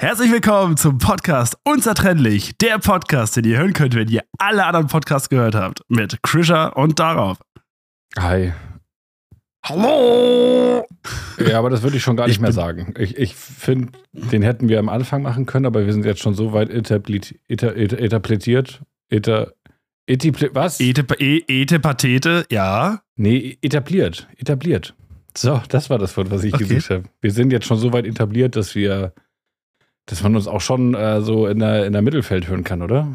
Herzlich willkommen zum Podcast Unzertrennlich, der Podcast, den ihr hören könnt, wenn ihr alle anderen Podcasts gehört habt, mit Krischer und Darauf. Hi. Hallo! Ja, aber das würde ich schon gar nicht Ich mehr sagen. Ich, ich finde, den hätten wir am Anfang machen können, aber wir sind jetzt schon so weit etabliert, eta, eta, etabliert, eta, etipli, was? Ete, e, ja. nee, etabliert, etabliert. So, das war das Wort, was ich Okay. gesucht habe. Wir sind jetzt schon so weit etabliert, dass wir, dass man uns auch schon äh, so in der, in der Mittelfeld hören kann, oder?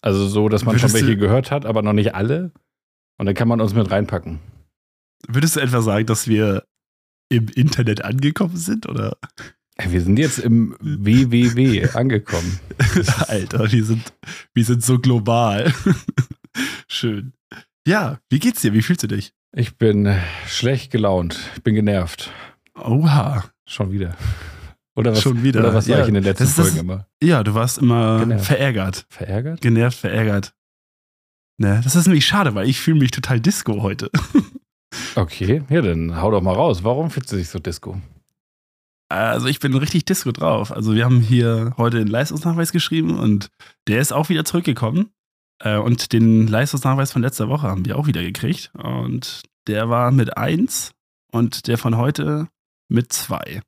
Also so, dass man Würdest schon welche gehört hat, aber noch nicht alle. Und dann kann man uns mit reinpacken. Würdest du etwa sagen, dass wir im Internet angekommen sind? Oder? Wir sind jetzt im WWW angekommen. Alter, wir sind, wir sind so global. Schön. Ja, wie geht's dir? Wie fühlst du dich? Ich bin schlecht gelaunt. Ich bin genervt. Oha, Schon wieder. Oder was, schon wieder. Oder was war ja, ich in den letzten das- Folgen immer? Ja, du warst immer Genervt. verärgert. Verärgert? Genervt, verärgert. Ne, das ist nämlich schade, weil ich fühle mich total Disco heute. Okay, ja, dann hau doch mal raus. Warum fühlst du dich so Disco? Also ich bin richtig Disco drauf. Also wir haben hier heute den Leistungsnachweis geschrieben und der ist auch wieder zurückgekommen. Äh, Und den Leistungsnachweis von letzter Woche haben wir auch wieder gekriegt. Und der war mit 1 und der von heute mit 2.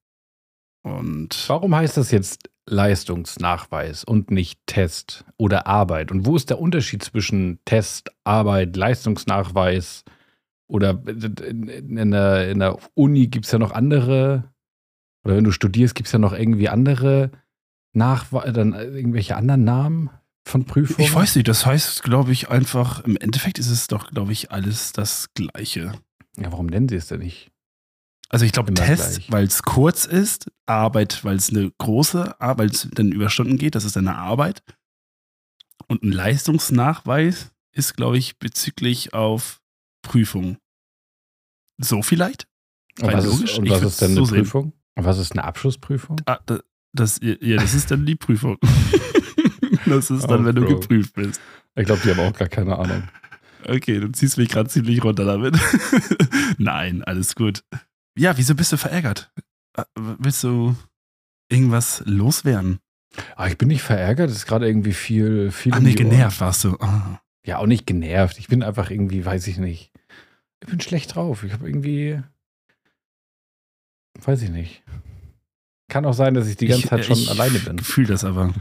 Und Warum heißt das jetzt Leistungsnachweis und nicht Test oder Arbeit? Und wo ist der Unterschied zwischen Test, Arbeit, Leistungsnachweis oder in, in, der, in der Uni gibt es ja noch andere, oder wenn du studierst, gibt es ja noch irgendwie andere Nachweise, dann irgendwelche anderen Namen von Prüfungen? ich weiß nicht, das heißt, glaube ich, einfach, im Endeffekt ist es doch, glaube ich, alles das Gleiche. Ja, warum nennen sie es denn nicht? Also ich glaube Test, weil es kurz ist, Arbeit, weil es eine große, weil es dann über Stunden geht, das ist eine Arbeit. Und ein Leistungsnachweis ist, glaube ich, bezüglich auf Prüfung. So vielleicht? Und was, logisch, ist, und was ist denn eine so. Prüfung? Und was ist eine Abschlussprüfung? Ah, da- das, ja, das ist dann die Prüfung. das ist dann, Oh, wenn du Bro. geprüft bist. Ich glaube, die haben auch gar keine Ahnung. Okay, du ziehst mich gerade ziemlich runter damit. Nein, alles gut. Ja, wieso bist du verärgert? Äh, Willst du irgendwas loswerden? Aber ich bin nicht verärgert, es ist gerade irgendwie viel, viel. Ach um nee, genervt warst du. Ah. Ja, auch nicht genervt. Ich bin einfach irgendwie, weiß ich nicht. Ich bin schlecht drauf. Ich habe irgendwie. Weiß ich nicht. Kann auch sein, dass ich die ganze Ich- Zeit schon ich alleine bin. fühl das aber.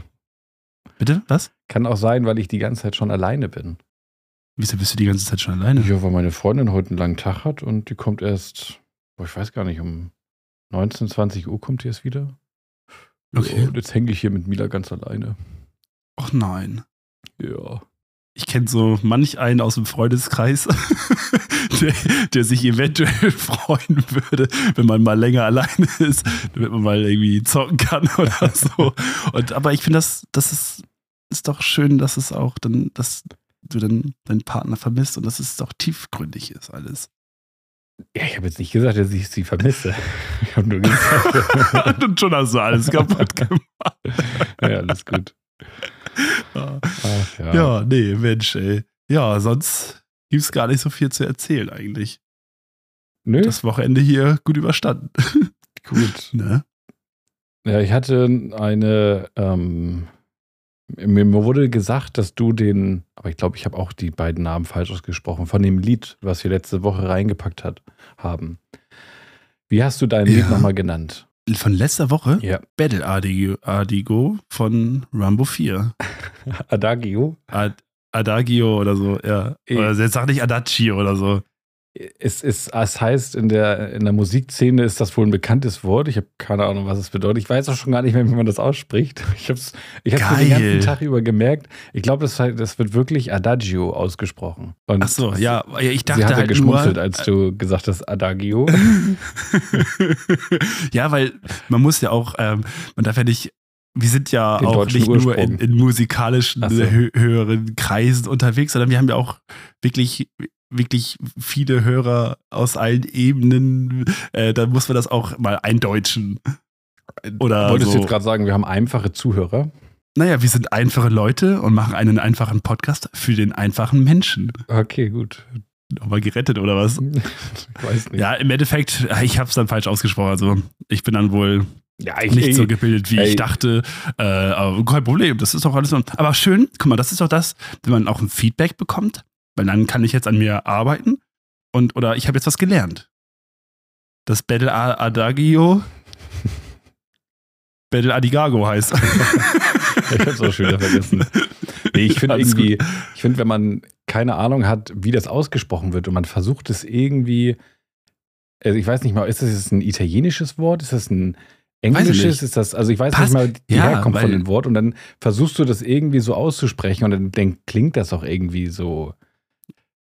Bitte? Was? Kann auch sein, weil ich die ganze Zeit schon alleine bin. Wieso bist du die ganze Zeit schon alleine? Ja, weil meine Freundin heute einen langen Tag hat und die kommt erst, boah, ich weiß gar nicht, um 19, 20 Uhr kommt die erst wieder. Okay. Und jetzt hänge ich hier mit Mila ganz alleine. Ach nein. Ja. Ich kenne so manch einen aus dem Freundeskreis, der, der sich eventuell freuen würde, wenn man mal länger alleine ist, damit man mal irgendwie zocken kann oder so. Und, aber ich finde, das, das ist, ist doch schön, dass es auch dann, dass du dann deinen Partner vermisst und dass es doch tiefgründig ist alles. Ja, ich habe jetzt nicht gesagt, dass ich sie vermisse. Ich habe nur gesagt, und schon hast du alles kaputt gemacht. ja, alles gut. Ach, ja. Ja, nee, Mensch, ey. Ja, sonst gibt es gar nicht so viel zu erzählen eigentlich. Nö, Das Wochenende hier gut überstanden. gut. ne? Ja, ich hatte eine, ähm, mir wurde gesagt, dass du den, aber ich glaube, ich habe auch die beiden Namen falsch ausgesprochen, von dem Lied, was wir letzte Woche reingepackt hat, haben. Wie hast du dein Lied Ja. nochmal genannt? Von letzter Woche Ja. Battle Adigo, Adigo von Rambo 4. Adagio. Ad, Adagio oder so, ja. Eh. Oder jetzt sag nicht Adagio oder so. Es, ist, es heißt, in der, in der Musikszene ist das wohl ein bekanntes Wort. Ich habe keine Ahnung, was es bedeutet. Ich weiß auch schon gar nicht mehr, wie man das ausspricht. Ich habe es ich hab's den ganzen Tag über gemerkt. Ich glaube, das, das wird wirklich Adagio ausgesprochen. Und Ach so, ja. ich Sie dachte hatte halt geschmunzelt, nur, als du gesagt hast Adagio. ja, weil man muss ja auch, ähm, man darf ja nicht, wir sind ja Den auch nicht nur in, Ursprung. in musikalischen so. hö höheren Kreisen unterwegs, sondern wir haben ja auch wirklich wirklich viele Hörer aus allen Ebenen, äh, da muss man das auch mal eindeutschen. Oder Wolltest so. du jetzt gerade sagen, wir haben einfache Zuhörer? Naja, wir sind einfache Leute und machen einen einfachen Podcast für den einfachen Menschen. Okay, gut. Nochmal gerettet oder was? Ich weiß nicht. Ja, im Endeffekt, ich habe es dann falsch ausgesprochen. Also ich bin dann wohl Ja, ich, nicht ey, so gebildet, wie ey. ich dachte. Äh, aber kein Problem, das ist doch alles. Aber schön, guck mal, das ist doch das, wenn man auch ein Feedback bekommt, weil dann kann ich jetzt an mir arbeiten und oder ich habe jetzt was gelernt. Das Battle Adagio Battle Adigago heißt. Ich hab's auch schon wieder vergessen. Nee, ich finde irgendwie, ich finde, wenn man keine Ahnung hat, wie das ausgesprochen wird und man versucht es irgendwie, also ich weiß nicht mal, ist das jetzt ein italienisches Wort? Ist das ein englisches? Ist das, also ich weiß Pass- nicht mal die Ja, Herkunft von dem Wort und dann versuchst du das irgendwie so auszusprechen und dann, dann klingt das auch irgendwie so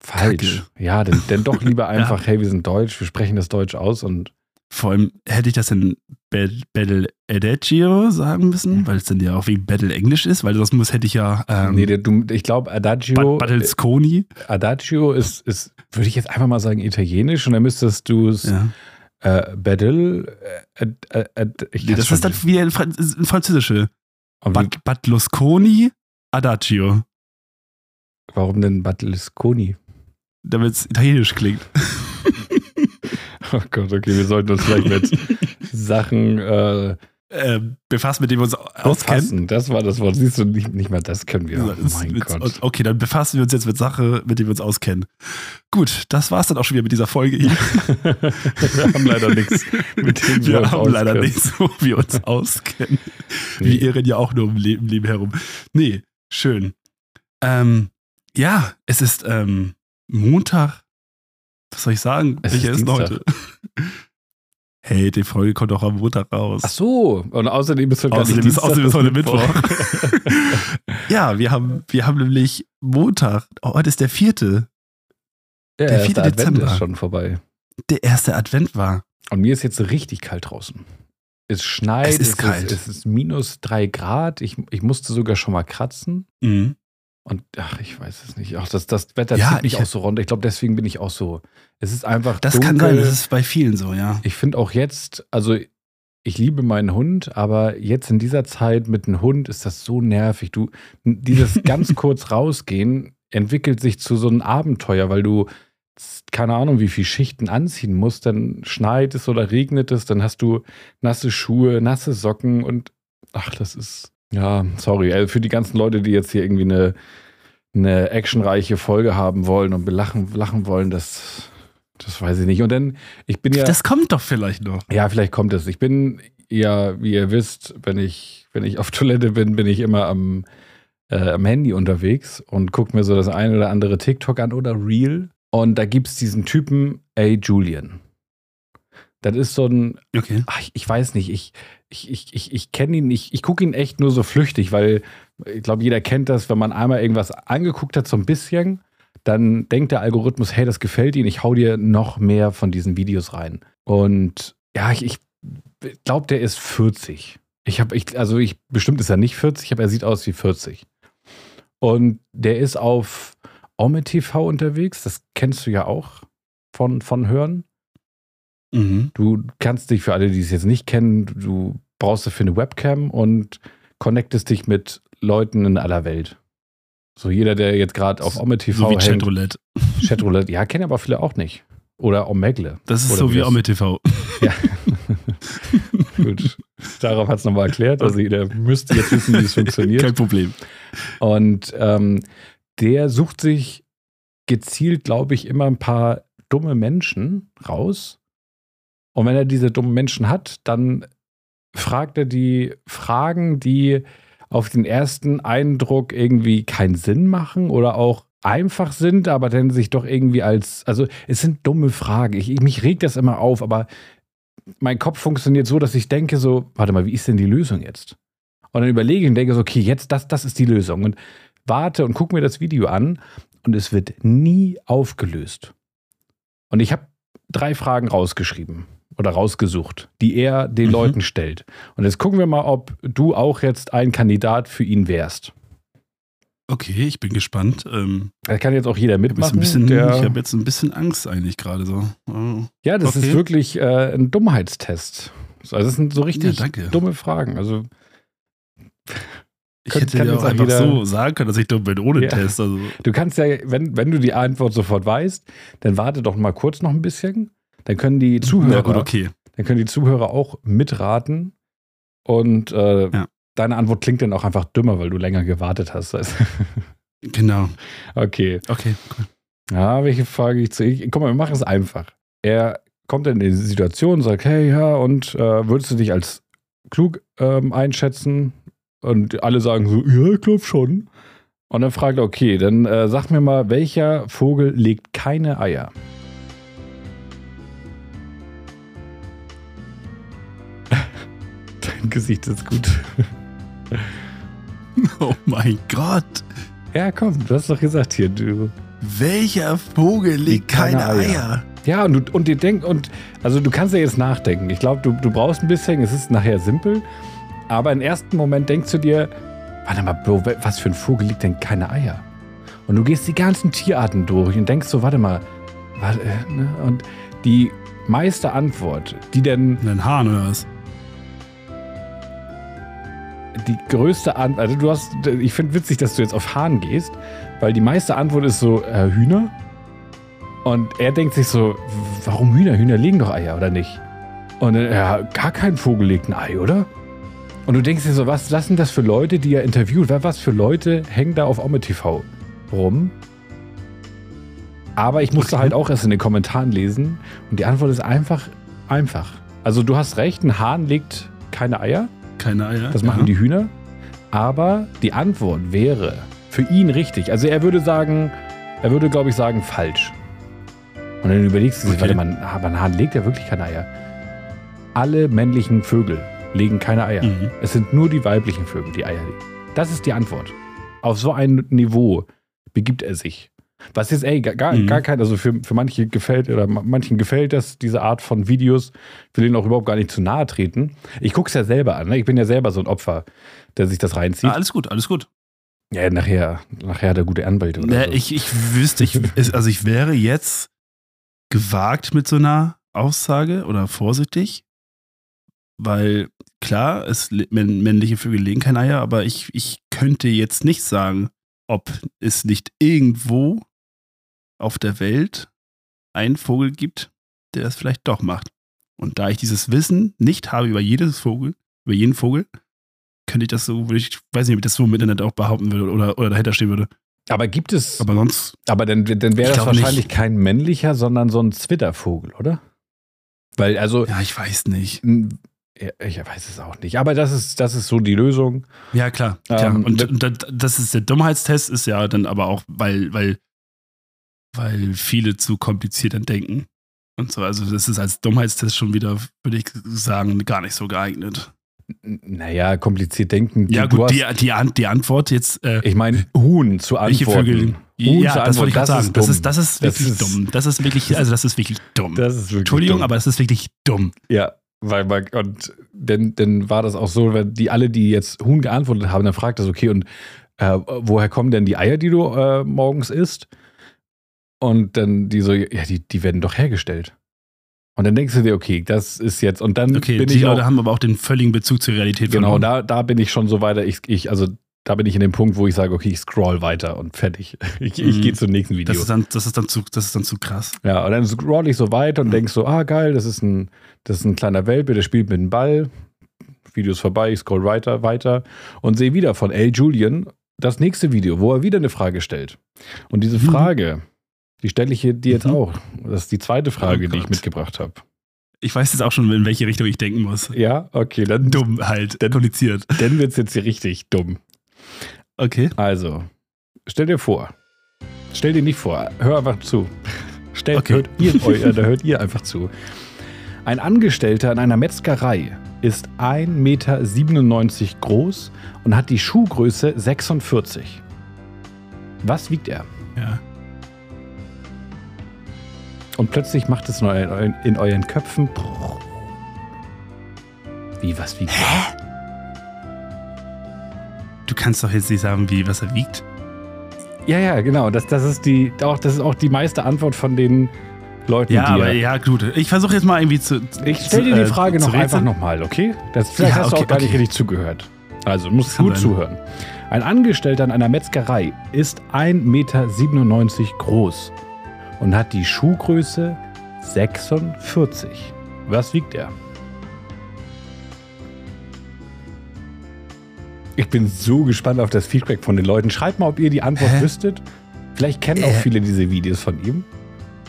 falsch. Ja, dann, dann doch lieber einfach, hey, wir sind Deutsch, wir sprechen das Deutsch aus und Vor allem hätte ich das in Bat- Battle Adagio sagen müssen, weil es dann ja auch wie Battle Englisch ist, weil sonst muss hätte ich ja ähm, nee, du, ich glaube, Adagio, Bat- Battlesconi. Adagio ist, ist, würde ich jetzt einfach mal sagen, italienisch und dann müsstest du es Ja. äh, Battle. Äh, äh, äh, Nee, das ist dann wie ein, Fran ein französische. Bat Adagio, warum denn Battlesconi? Damit es italienisch klingt. Oh Gott, okay, wir sollten uns vielleicht mit Sachen äh, Äh, befasst, mit dem wir uns auskennen. befassen. Das war das Wort. Siehst du, nicht, nicht mal das können wir. Oh mein mit- Gott. Okay, dann befassen wir uns jetzt mit Sache, mit der wir uns auskennen. Gut, das war's dann auch schon wieder mit dieser Folge hier. wir haben leider nichts, mit dem Wir uns haben leider auskennen. nichts, wo wir uns auskennen. Nee. Wir irren ja auch nur im Leben, Leben herum. Nee, schön. Ähm, ja, es ist ähm, Montag. Was soll ich sagen? Es Welcher ist ist heute? Hey, die Folge kommt auch am Montag raus. Ach so, und außerdem ist heute Außerdem ist, außerdem ist heute Mittwoch. ja, wir haben, wir haben nämlich Montag. Oh, heute ist der vierte. Ja, Der der 4. vierte Advent Dezember. ist schon vorbei. Der erste Advent war. Und mir ist jetzt richtig kalt draußen. Es schneit, Es ist kalt. es ist minus drei Grad. Ich, ich musste sogar schon mal kratzen. Mhm. Und ach, ich weiß es nicht. Ach, das, das Wetter Ja, zieht mich ich- auch so runter. Ich glaube, deswegen bin ich auch so. Es ist einfach. Das dunkel. kann sein, das ist bei vielen so, ja. Ich finde auch jetzt, also ich liebe meinen Hund, aber jetzt in dieser Zeit mit einem Hund ist das so nervig. Du, dieses ganz kurz rausgehen entwickelt sich zu so einem Abenteuer, weil du keine Ahnung, wie viel Schichten anziehen musst, dann schneit es oder regnet es, dann hast du nasse Schuhe, nasse Socken und ach, das ist ja, sorry, also für die ganzen Leute, die jetzt hier irgendwie eine, eine actionreiche Folge haben wollen und belachen lachen wollen, das das weiß ich nicht. Und dann, ich bin ja. Das kommt doch vielleicht noch. Ja, vielleicht kommt es. Ich bin ja, wie ihr wisst, wenn ich, wenn ich auf Toilette bin, bin ich immer am, äh, am Handy unterwegs und gucke mir so das eine oder andere TikTok an oder Reel. Und da gibt es diesen Typen, ey, Julian. Das ist so ein, Okay. ach, ich, weiß nicht, ich, ich, ich, ich, ich kenne ihn, ich, ich gucke ihn echt nur so flüchtig, weil ich glaube, jeder kennt das, wenn man einmal irgendwas angeguckt hat, so ein bisschen, dann denkt der Algorithmus, hey, das gefällt Ihnen, ich hau dir noch mehr von diesen Videos rein. Und ja, ich, ich glaube, der ist 40. Ich habe, ich, also ich, bestimmt ist er nicht 40, aber er sieht aus wie 40. Und der ist auf Ome TV unterwegs, das kennst du ja auch von, von Hören. Mhm. Du kannst dich für alle, die es jetzt nicht kennen, du brauchst dafür eine Webcam und connectest dich mit Leuten in aller Welt. So jeder, der jetzt gerade auf Ome TV So wie hängt, Chatroulette. Chatroulette, ja, kennen aber viele auch nicht. Oder Omegle. Das ist Oder so wie Ome TV. Ja. Gut. Darauf hat es nochmal erklärt. Also jeder müsste jetzt wissen, wie es funktioniert. Kein Problem. Und ähm, der sucht sich gezielt, glaube ich, immer ein paar dumme Menschen raus. Und wenn er diese dummen Menschen hat, dann fragt er die Fragen, die auf den ersten Eindruck irgendwie keinen Sinn machen oder auch einfach sind, aber dann sich doch irgendwie als, also es sind dumme Fragen. Ich, mich regt das immer auf, aber mein Kopf funktioniert so, dass ich denke so, warte mal, wie ist denn die Lösung jetzt? Und dann überlege ich und denke so, okay, jetzt das, das ist die Lösung. Und warte und gucke mir das Video an und es wird nie aufgelöst. Und ich habe drei Fragen rausgeschrieben oder rausgesucht, die er den Mhm. Leuten stellt. Und jetzt gucken wir mal, ob du auch jetzt ein Kandidat für ihn wärst. Okay, ich bin gespannt. Ähm, Da kann jetzt auch jeder mitmachen. ein bisschen, der, ich habe jetzt ein bisschen Angst eigentlich gerade so. Oh. ja, das ist okay. wirklich äh, ein Dummheitstest. Also das sind so richtig Ja, dumme Fragen. Also Ich Kann- hätte kann ja auch einfach jeder- so sagen können, dass ich dumm bin ohne Ja. Test. Also, Du kannst ja, wenn, wenn du die Antwort sofort weißt, dann warte doch mal kurz noch ein bisschen. Dann können die Zuhörer, ja, gut, okay. dann können die Zuhörer auch mitraten, Und äh, Ja. deine Antwort klingt dann auch einfach dümmer, weil du länger gewartet hast. Genau. okay. Okay, cool. Ja, welche Frage ich zu. Ich, guck mal, wir machen es einfach. Er kommt in die Situation und sagt, hey, ja, und äh, würdest du dich als klug ähm, einschätzen? Und alle sagen so, ja, ich glaube schon. Und dann fragt er, okay, dann äh, sag mir mal, welcher Vogel legt keine Eier? Dein Gesicht ist gut. Oh mein Gott. Ja, komm, du hast doch gesagt hier, du. Welcher Vogel legt keine keine Eier? Eier? Ja, und du, und dir denk, und also du kannst ja jetzt nachdenken. Ich glaube, du, du brauchst ein bisschen, es ist nachher simpel, aber im ersten Moment denkst du dir, warte mal, Bro, was für ein Vogel liegt denn keine Eier? Und du gehst die ganzen Tierarten durch und denkst so, warte mal, warte, äh, ne? und die meiste Antwort, die denn Ein Hahn oder was? Die größte Antwort, also du hast, ich finde witzig, dass du jetzt auf Hahn gehst, weil die meiste Antwort ist so, äh, Hühner. Und er denkt sich so, warum Hühner? Hühner legen doch Eier, oder nicht? Und ja, gar kein Vogel legt ein Ei, oder? Und du denkst dir so, was, sind das für Leute, die er interviewt? Was- Was für Leute hängen da auf Ome TV rum? Aber ich musste halt auch erst in den Kommentaren lesen und die Antwort ist einfach, einfach. Also du hast recht, ein Hahn legt keine Eier. Keine Eier. Das machen ja. die Hühner. Aber die Antwort wäre für ihn richtig. Also er würde sagen, er würde, glaube ich, sagen, falsch. Und dann überlegst du Okay. warte mal, aber ein Hahn legt ja wirklich keine Eier. Alle männlichen Vögel legen keine Eier. Mhm. Es sind nur die weiblichen Vögel, die Eier legen. Das ist die Antwort. Auf so ein Niveau begibt er sich. Was jetzt, ey, gar, Mhm. gar kein, also für, für manche gefällt oder ma- manchen gefällt das, diese Art von Videos. Will ihnen auch überhaupt gar nicht zu nahe treten. Ich gucke es ja selber an. Ne? Ich bin ja selber so ein Opfer, der sich das reinzieht. Ah, alles gut, alles gut. Ja, nachher, nachher der gute Anwalt oder Ja, so. ich, ich wüsste, ich, also ich wäre jetzt gewagt mit so einer Aussage oder vorsichtig, weil klar, es, männliche Vögel legen keine Eier, aber ich, ich könnte jetzt nicht sagen, ob es nicht irgendwo auf der Welt einen Vogel gibt, der das vielleicht doch macht. Und da ich dieses Wissen nicht habe über jedes Vogel, über jeden Vogel, könnte ich das so, ich weiß nicht, ob ich das so im Internet auch behaupten würde oder, oder dahinter stehen würde. aber gibt es, aber, Aber sonst dann, dann wäre das glaub nicht. wahrscheinlich kein männlicher, sondern so ein Zwittervogel, oder? Weil, also, Ja, ich weiß nicht. ich weiß es auch nicht. Aber das ist, das ist so die Lösung. Ja, klar. Ähm, und und das ist der Dummheitstest, ist ja dann aber auch, weil, weil, weil viele zu kompliziert dann denken. Und so, also das ist als Dummheitstest schon wieder, würde ich sagen, gar nicht so geeignet. Naja, kompliziert denken. Ja, gut, die, die, die Antwort jetzt, äh, Ich meine, Huhn zu welche antworten. Vögel. Huhn Ja, zu das wollte ich gerade sagen. Das ist, das ist Das wirklich ist- dumm. Das ist wirklich, also das ist wirklich dumm. Das ist wirklich Entschuldigung, dumm. aber das ist wirklich dumm. Ja, weil man, und dann, dann war das auch so, wenn die alle, die jetzt Huhn geantwortet haben, dann fragt das, okay, und äh, woher kommen denn die Eier, die du äh, morgens isst? Und dann die so, ja, die, die werden doch hergestellt. Und dann denkst du dir, okay, das ist jetzt, und dann Okay, bin die ich Leute auch, haben aber auch den völligen Bezug zur Realität genau, da, da bin ich schon so weiter, ich, ich, also da bin ich in dem Punkt, wo ich sage, okay, ich scroll weiter und fertig. Ich, ich Mhm. gehe zum nächsten Video. Das ist, dann, das, ist dann zu, das ist dann zu krass. Ja, und dann scroll ich so weiter und Mhm. denk so, ah geil, das ist ein, das ist ein kleiner Welpe, der spielt mit dem Ball. Video ist vorbei, ich scroll weiter, weiter und sehe wieder von L. Julian das nächste Video, wo er wieder eine Frage stellt. Und diese Mhm. Frage, die stelle ich dir jetzt Mhm. auch. Das ist die zweite Frage, Oh die ich mitgebracht habe. Ich weiß jetzt auch schon, in welche Richtung ich denken muss. Ja, okay, dann, Dumm halt, kompliziert. dann wird es jetzt hier richtig dumm. Okay. Also, stell dir vor. Stell dir nicht vor, hör einfach zu. Stellt, Okay. hört, ihr, euch, da hört ihr einfach zu. Ein Angestellter in einer Metzgerei ist 1,97 Meter groß und hat die Schuhgröße 46. Was wiegt er? Ja. Und plötzlich macht es in euren, in euren Köpfen. Wie, was wiegt er? Du kannst doch jetzt nicht sagen, wie, was er wiegt. Ja, ja, genau. Das, das, ist die, auch, das ist auch die meiste Antwort von den Leuten, Ja, die aber er- ja, gut. Ich versuche jetzt mal irgendwie zu. Ich stelle dir die äh, Frage zu noch einfach nochmal, okay? Das, vielleicht Ja, hast du okay, auch gar nicht okay. richtig zugehört. Also, du musst gut sein. zuhören. Ein Angestellter in einer Metzgerei ist 1,97 Meter groß und hat die Schuhgröße 46. Was wiegt er? Ich bin so gespannt auf das Feedback von den Leuten. Schreibt mal, ob ihr die Antwort Hä? wüsstet. Vielleicht kennen auch Äh. viele diese Videos von ihm.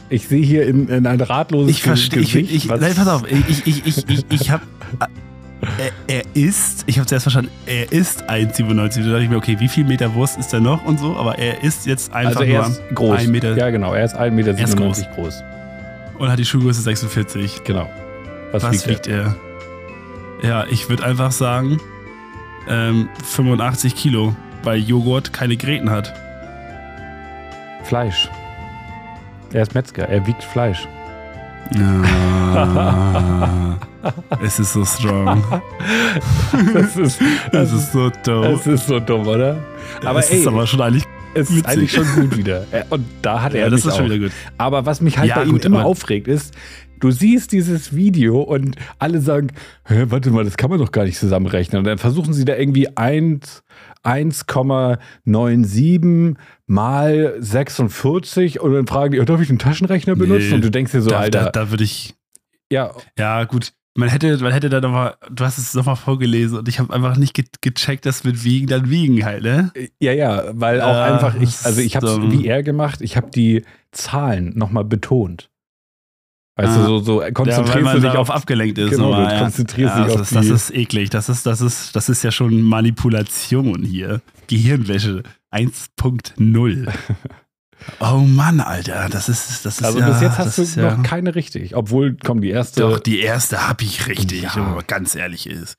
Ich sehe hier in, in ein ratloses Ich verstehe, ich, Gesicht, ich, was- nein, pass auf, ich, ich, ich, ich, ich habe, er, er ist, ich habe zuerst verstanden, er ist 1,97. Da dachte ich mir, okay, wie viel Meter Wurst ist er noch und so, aber er ist jetzt einfach Also er nur ist groß. ein Meter Ja, genau. Er ist 1,97 Meter Er ist groß. groß. und hat die Schuhgröße 46. Genau. Was, Was, wiegt wiegt er? Ja, ich würde einfach sagen, ähm, 85 Kilo, weil Joghurt keine Gräten hat. er? Fleisch. Er ist Metzger. Er wiegt Fleisch. Ja. es ist so strong. Das ist, Es ist so doof. das ist so dumm, oder? Aber es ey, ist aber schon eigentlich. es ist witzig. eigentlich schon gut wieder. Äh, Und da hat er Ja, das ist schon auch. wieder gut. Aber was mich halt Ja, bei ihm gut, immer aufregt, ist, du siehst dieses Video und alle sagen, warte mal, das kann man doch gar nicht zusammenrechnen. Und dann versuchen sie da irgendwie 1 1,97 mal 46 und dann fragen die, oh, darf ich den Taschenrechner benutzen? Nee, und du denkst dir so, da, Alter, Da, da würde ich. ja, Ja, gut. Man hätte, man hätte da nochmal, du hast es nochmal vorgelesen und ich habe einfach nicht ge gecheckt, dass mit Wiegen dann Wiegen halt, ne? ja, ja, weil auch Ja, einfach, ich, also ich habe es wie er gemacht, ich habe die Zahlen nochmal betont. Weißt Ah. du, so, so Ja, weil konzentrierst man du dich darauf auf abgelenkt ist. Genau, nochmal, du ja. konzentrierst ja, dich das auf ist, das die- ist eklig. Das ist, das ist, das ist ja schon Manipulation hier. Gehirnwäsche 1.0. oh Mann, Alter, das ist, das ist Also ja, bis jetzt das hast du ja, noch keine richtig. Obwohl, komm, die erste. Doch, die erste habe ich richtig, Ja. wenn man ganz ehrlich ist.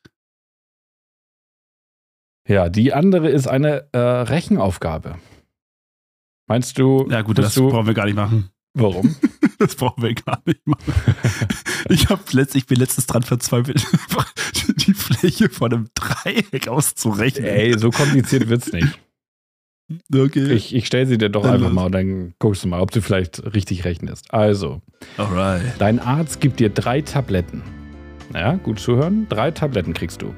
Ja, die andere ist eine äh, Rechenaufgabe. Meinst du, Ja gut, das du, brauchen wir gar nicht machen. Warum? Das brauchen wir gar nicht machen. Ich, hab letzt, ich bin letztens dran verzweifelt, die Fläche von einem Dreieck auszurechnen. Ey, so kompliziert wird's nicht. okay. Ich, ich stelle sie dir doch Dann einfach los. mal und dann guckst du mal, ob du vielleicht richtig rechnest. Also, Alright. dein Arzt gibt dir drei Tabletten. Ja, gut zuhören. Drei Tabletten kriegst du.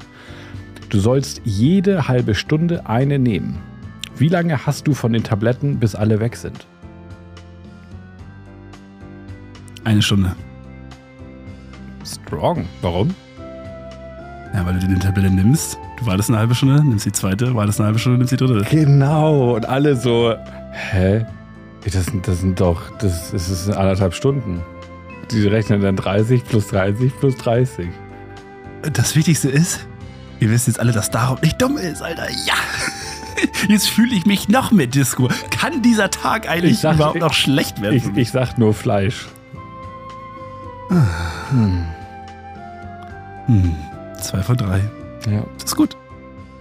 Du sollst jede halbe Stunde eine nehmen. Wie lange hast du von den Tabletten, bis alle weg sind? Eine Stunde. Strong. Warum? Ja, weil du die Tabelle nimmst. Du wartest eine halbe Stunde, nimmst die zweite, wartest eine halbe Stunde, nimmst die dritte. Genau. Und alle so, hä? Das sind, das sind doch, das, das ist anderthalb Stunden. Die rechnen dann 30 plus 30 plus 30. Das Wichtigste ist, ihr wisst jetzt alle, dass darum nicht dumm ist, Alter. Ja! Jetzt fühle ich mich noch mehr Disco. Kann dieser Tag eigentlich Ich sag- überhaupt noch schlecht werden? Ich, ich sag nur Fleisch. Hm. hm. Zwei von drei. Ja. Das ist gut.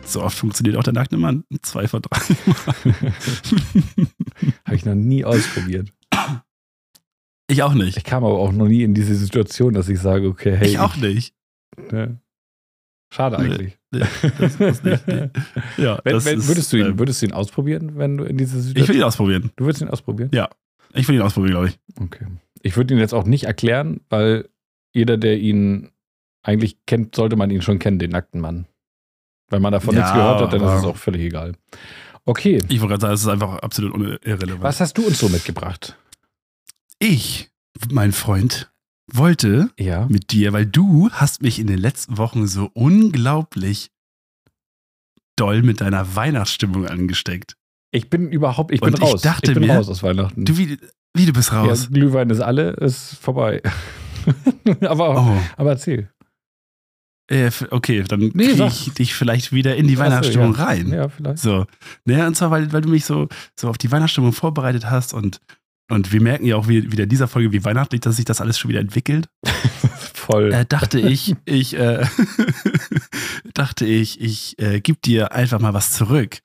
So oft funktioniert auch der nackte Mann. Zwei von drei. Habe ich noch nie ausprobiert. Ich auch nicht. Ich kam aber auch noch nie in diese Situation, dass ich sage, okay, hey. ich auch nicht. Ne? Schade eigentlich. Nee, das ist nicht. Nee. Ja, Wenn, das wenn, ist, würdest, du ihn, ähm, würdest du ihn ausprobieren, wenn du in diese ich will Situation. ihn ausprobieren. du würdest ihn ausprobieren? Ich will ihn ausprobieren, glaube ich. Okay. Ich würde ihn jetzt auch nicht erklären, weil jeder, der ihn eigentlich kennt, sollte man ihn schon kennen, den nackten Mann. Wenn man davon Ja, nichts gehört hat, dann ist es auch völlig egal. Okay, Ich wollte gerade sagen, es ist einfach absolut irrelevant. was hast du uns so mitgebracht? Ich, mein Freund, wollte Ja. mit dir, weil du hast mich in den letzten Wochen so unglaublich doll mit deiner Weihnachtsstimmung angesteckt. Ich bin überhaupt, ich bin Und ich raus. dachte bin mir, raus aus Weihnachten. Du, wie, wie du bist ja, raus. Glühwein ist alle, ist vorbei. aber, Oh, aber erzähl. äh, okay, dann Nee, kriege ich dich vielleicht wieder in die Weihnachtsstimmung ja. rein. Ja, vielleicht. So. Naja, und zwar, weil, weil du mich so, so auf die Weihnachtsstimmung vorbereitet hast und, und wir merken ja auch wie, wieder in dieser Folge, wie weihnachtlich, dass sich das alles schon wieder entwickelt. Voll. Äh, dachte ich, ich, äh, dachte ich, ich äh, gebe dir einfach mal was zurück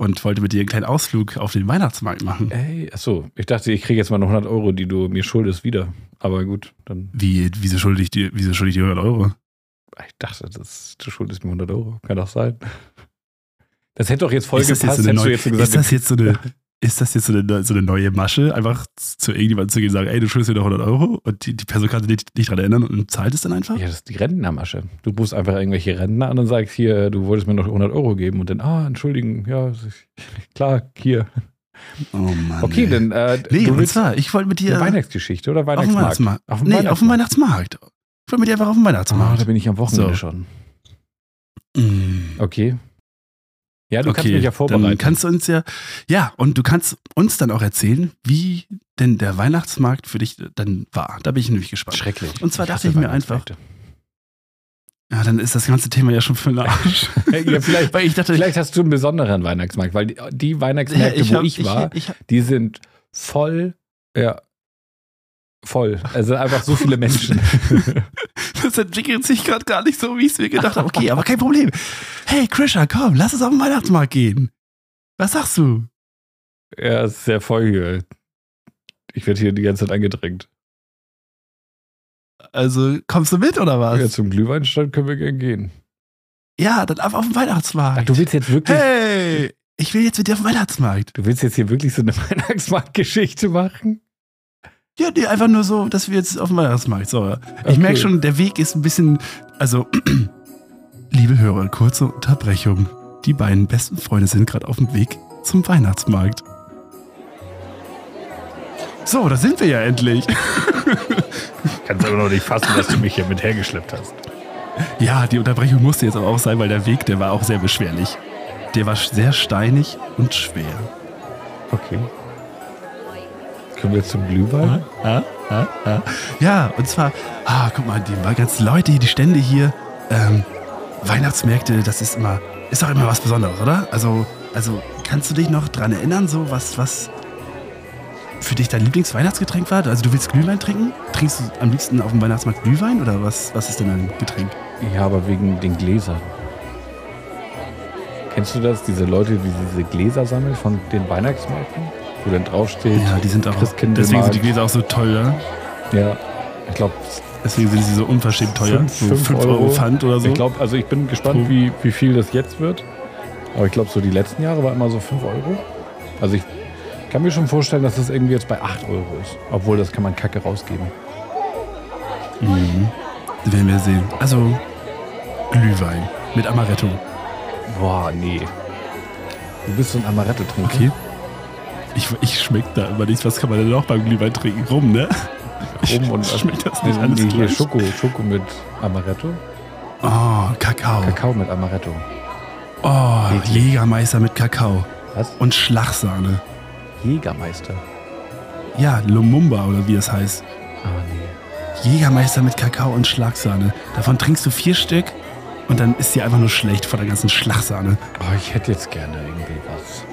und wollte mit dir einen kleinen Ausflug auf den Weihnachtsmarkt machen. Ey, achso, ich dachte, ich kriege jetzt mal noch 100 Euro, die du mir schuldest, wieder. Aber gut, dann. Wie, wieso schulde ich dir, wieso schulde ich dir 100 Euro? Ich dachte, das, du schuldest mir 100 Euro. Kann doch sein. Das hätte doch jetzt voll Ist gepasst, jetzt so hättest du neue, jetzt so gesagt. ist das jetzt so eine, ist das jetzt so eine, so eine neue Masche, einfach zu irgendjemandem zu gehen und sagen, ey, du schuldest mir doch 100 Euro und die, die Person kann sich nicht, nicht daran erinnern und zahlt es dann einfach? ja, das ist die Rentnermasche. Du rufst einfach irgendwelche Rentner an und sagst, hier, du wolltest mir noch 100 Euro geben und dann, ah, entschuldigen, ja, klar, hier. Oh Mann. Okay, ey. dann, äh, Nee, du und zwar, ich wollte mit dir eine Weihnachtsgeschichte oder auf dem Weihnachtsmarkt? Auf dem nee, Weihnachtsmarkt. auf dem Weihnachtsmarkt. Ich wollte mit dir einfach auf dem Ah, Weihnachtsmarkt. da bin ich am Wochenende So. schon. Mm. Okay. Ja, du kannst mich ja Dann vorbereiten. kannst du uns ja, ja, und du kannst uns dann auch erzählen, wie denn der Weihnachtsmarkt für dich dann war. Da bin ich nämlich gespannt. Schrecklich. Und zwar dachte hasse ich mir einfach-. Ja, dann ist das ganze Thema ja schon für den Arsch. ja, vielleicht, Weil ich dachte, vielleicht hast du einen besonderen Weihnachtsmarkt, weil die, die Weihnachtsmärkte, wo hab- ich war, Ich, ich, die sind voll, ja, voll. Also einfach so viele Menschen. das entwickelt sich gerade gar nicht so, wie ich es mir gedacht habe. Okay, aber kein Problem. Hey, Krisha, komm, lass uns auf den Weihnachtsmarkt gehen. Was sagst du? ja, es ist sehr voll hier. Ich werde hier die ganze Zeit angedrängt. Also, kommst du mit oder was? Ja, zum Glühweinstand können wir gern gehen. Ja, dann ab auf den Weihnachtsmarkt. Ach, du willst jetzt wirklich, hey, ich will jetzt mit dir auf den Weihnachtsmarkt. du willst jetzt hier wirklich so eine Weihnachtsmarktgeschichte machen? Ja, nee, einfach nur so, dass wir jetzt auf den Weihnachtsmarkt. So. Ich Okay. merke schon, der Weg ist ein bisschen. Also, liebe Hörer, kurze Unterbrechung. Die beiden besten Freunde sind gerade auf dem Weg zum Weihnachtsmarkt. So, da sind wir ja endlich. Kannst aber noch nicht fassen, dass du mich hier mit hergeschleppt hast. Ja, die Unterbrechung musste jetzt aber auch sein, weil der Weg, der war auch sehr beschwerlich. Der war sehr steinig und schwer. Okay. Können wir zum Glühwein? Ah, ah, ah. Ja, und zwar, ah, guck mal, die ganzen Leute hier, die Stände hier, ähm, Weihnachtsmärkte, das ist immer, ist doch immer was Besonderes, oder? Also, also, kannst du dich noch dran erinnern, so was, was für dich dein Lieblingsweihnachtsgetränk war? Also, du willst Glühwein trinken? Trinkst du am liebsten auf dem Weihnachtsmarkt Glühwein oder was, was ist denn dein Getränk? Ja, aber wegen den Gläsern. Kennst du das? Diese Leute, die diese Gläser sammeln von den Weihnachtsmärkten? Wo dann draufsteht. Ja, die sind auch, Christkindlmarkt. deswegen sind die Gläser auch so toll, ja? Ja. Ich glaube, Deswegen sind sie so unverschämt teuer. Fünf- so fünf 5 Euro Euro. Pfand oder so. ich glaube, also ich bin gespannt, wie, wie viel das jetzt wird. Aber ich glaube, so die letzten Jahre war immer so 5 Euro. Also ich kann mir schon vorstellen, dass das irgendwie jetzt bei 8 Euro ist. Obwohl, das kann man kacke rausgeben. Mhm. Werden wir sehen. Also Glühwein mit Amaretto. Boah, nee. Du bist so ein Amaretto-Trinker. Okay. Ich, ich schmeckt da immer nichts. Was kann man denn noch beim Glühwein trinken? Rum, ne? Rum und schmeckt das nicht alles hier gleich? Schoko, Schoko mit Amaretto. Oh, Kakao. Kakao mit Amaretto. Oh. Jägermeister mit Kakao. Was? Und Schlagsahne. Jägermeister. Ja, Lumumba oder wie es heißt. Ah, nee. Jägermeister mit Kakao und Schlagsahne. Davon trinkst du vier Stück und dann ist dir einfach nur schlecht vor der ganzen Schlagsahne. Oh, ich hätte jetzt gerne irgendwie was.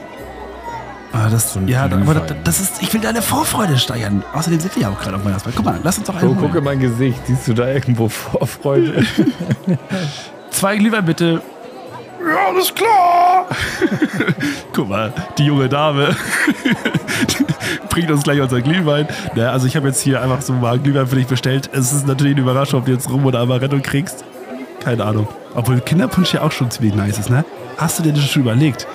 Ah, das, So ein ja, aber das, ist, ich will deine Vorfreude steigern. Außerdem sind wir ja auch gerade auf Weihnachtsmarkt. Guck mal, lass uns doch einen Oh, holen. guck in mein Gesicht. Siehst du da irgendwo Vorfreude? Zwei Glühwein bitte. Ja, alles klar. Guck mal, die junge Dame bringt uns gleich unser Glühwein. Na, also ich habe jetzt hier einfach so mal Glühwein für dich bestellt. Es ist natürlich eine Überraschung, ob du jetzt Rum oder Amaretto kriegst. Keine Ahnung. Obwohl Kinderpunsch ja auch schon ziemlich nice ist, ne? Hast du dir das schon überlegt?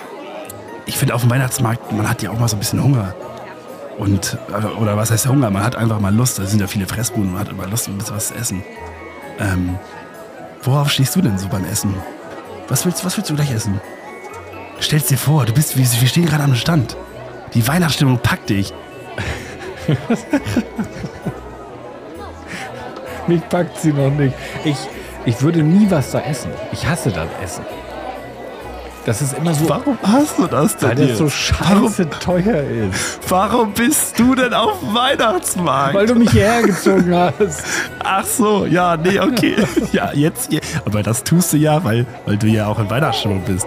Ich finde auf dem Weihnachtsmarkt, man hat ja auch mal so ein bisschen Hunger. Und, äh, oder was heißt Hunger? Man hat einfach mal Lust. Da sind ja viele Fressbuden, man hat immer Lust, ein bisschen was zu essen. Ähm, worauf stehst du denn so beim Essen? Was willst, was willst du gleich essen? Stell's dir vor, du bist, wir stehen gerade am Stand. Die Weihnachtsstimmung packt dich. Mich packt sie noch nicht. Ich, ich würde nie was da essen. Ich hasse das Essen. Das ist immer so, Warum hast du das denn weil das so scheiße teuer ist. Warum bist du denn auf dem Weihnachtsmarkt? Weil du mich hierher gezogen hast. Ach so, ja, nee, okay. ja, jetzt. Aber das tust du ja, weil, weil du ja auch in Weihnachtsstimmung bist.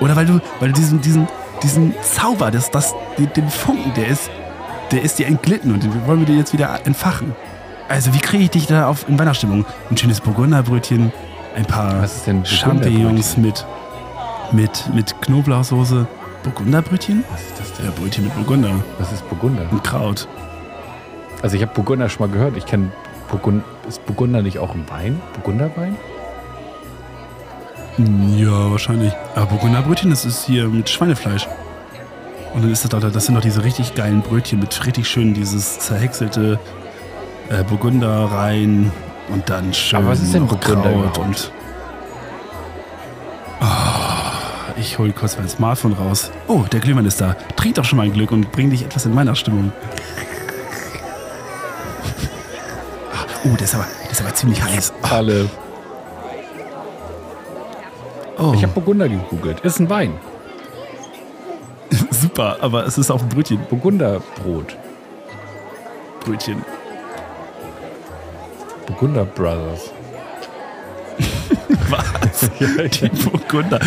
Oder weil du, weil du diesen, diesen, diesen Zauber, das, das, den, den Funken, der ist, der ist dir entglitten und den wollen wir dir jetzt wieder entfachen. Also, wie kriege ich dich da auf in Weihnachtsstimmung? Ein schönes Burgunderbrötchen, ein paar Was Champignons mit, mit, mit Knoblauchsoße. Burgunderbrötchen? Was ist das denn? Ja, Brötchen mit Burgunder Was ist Burgunder? und Kraut. Also ich habe Burgunder schon mal gehört. Ich kenne Burgund ist Burgunder nicht auch ein Wein? Burgunderwein? Ja, wahrscheinlich. Aber Burgunderbrötchen, das ist hier mit Schweinefleisch. Und dann ist das, doch- das sind doch diese richtig geilen Brötchen mit richtig schön dieses zerhäckselte äh, Burgunder rein und dann schön Aber was ist denn Burgunder Kraut überhaupt? und Ah, ich hol kurz mein Smartphone raus. Oh, der Glühwein ist da. Trink doch schon mal ein Glück und bring dich etwas in Weihnachtsstimmung. Ah, Oh, der ist aber, der ist aber ziemlich heiß. Ah, Alle. Oh. Ich habe Burgunder gegoogelt. Ist ein Wein. super, aber es ist auch ein Brötchen. Burgunderbrot. Brötchen. Burgunder Brothers. Was? Die Burgunder.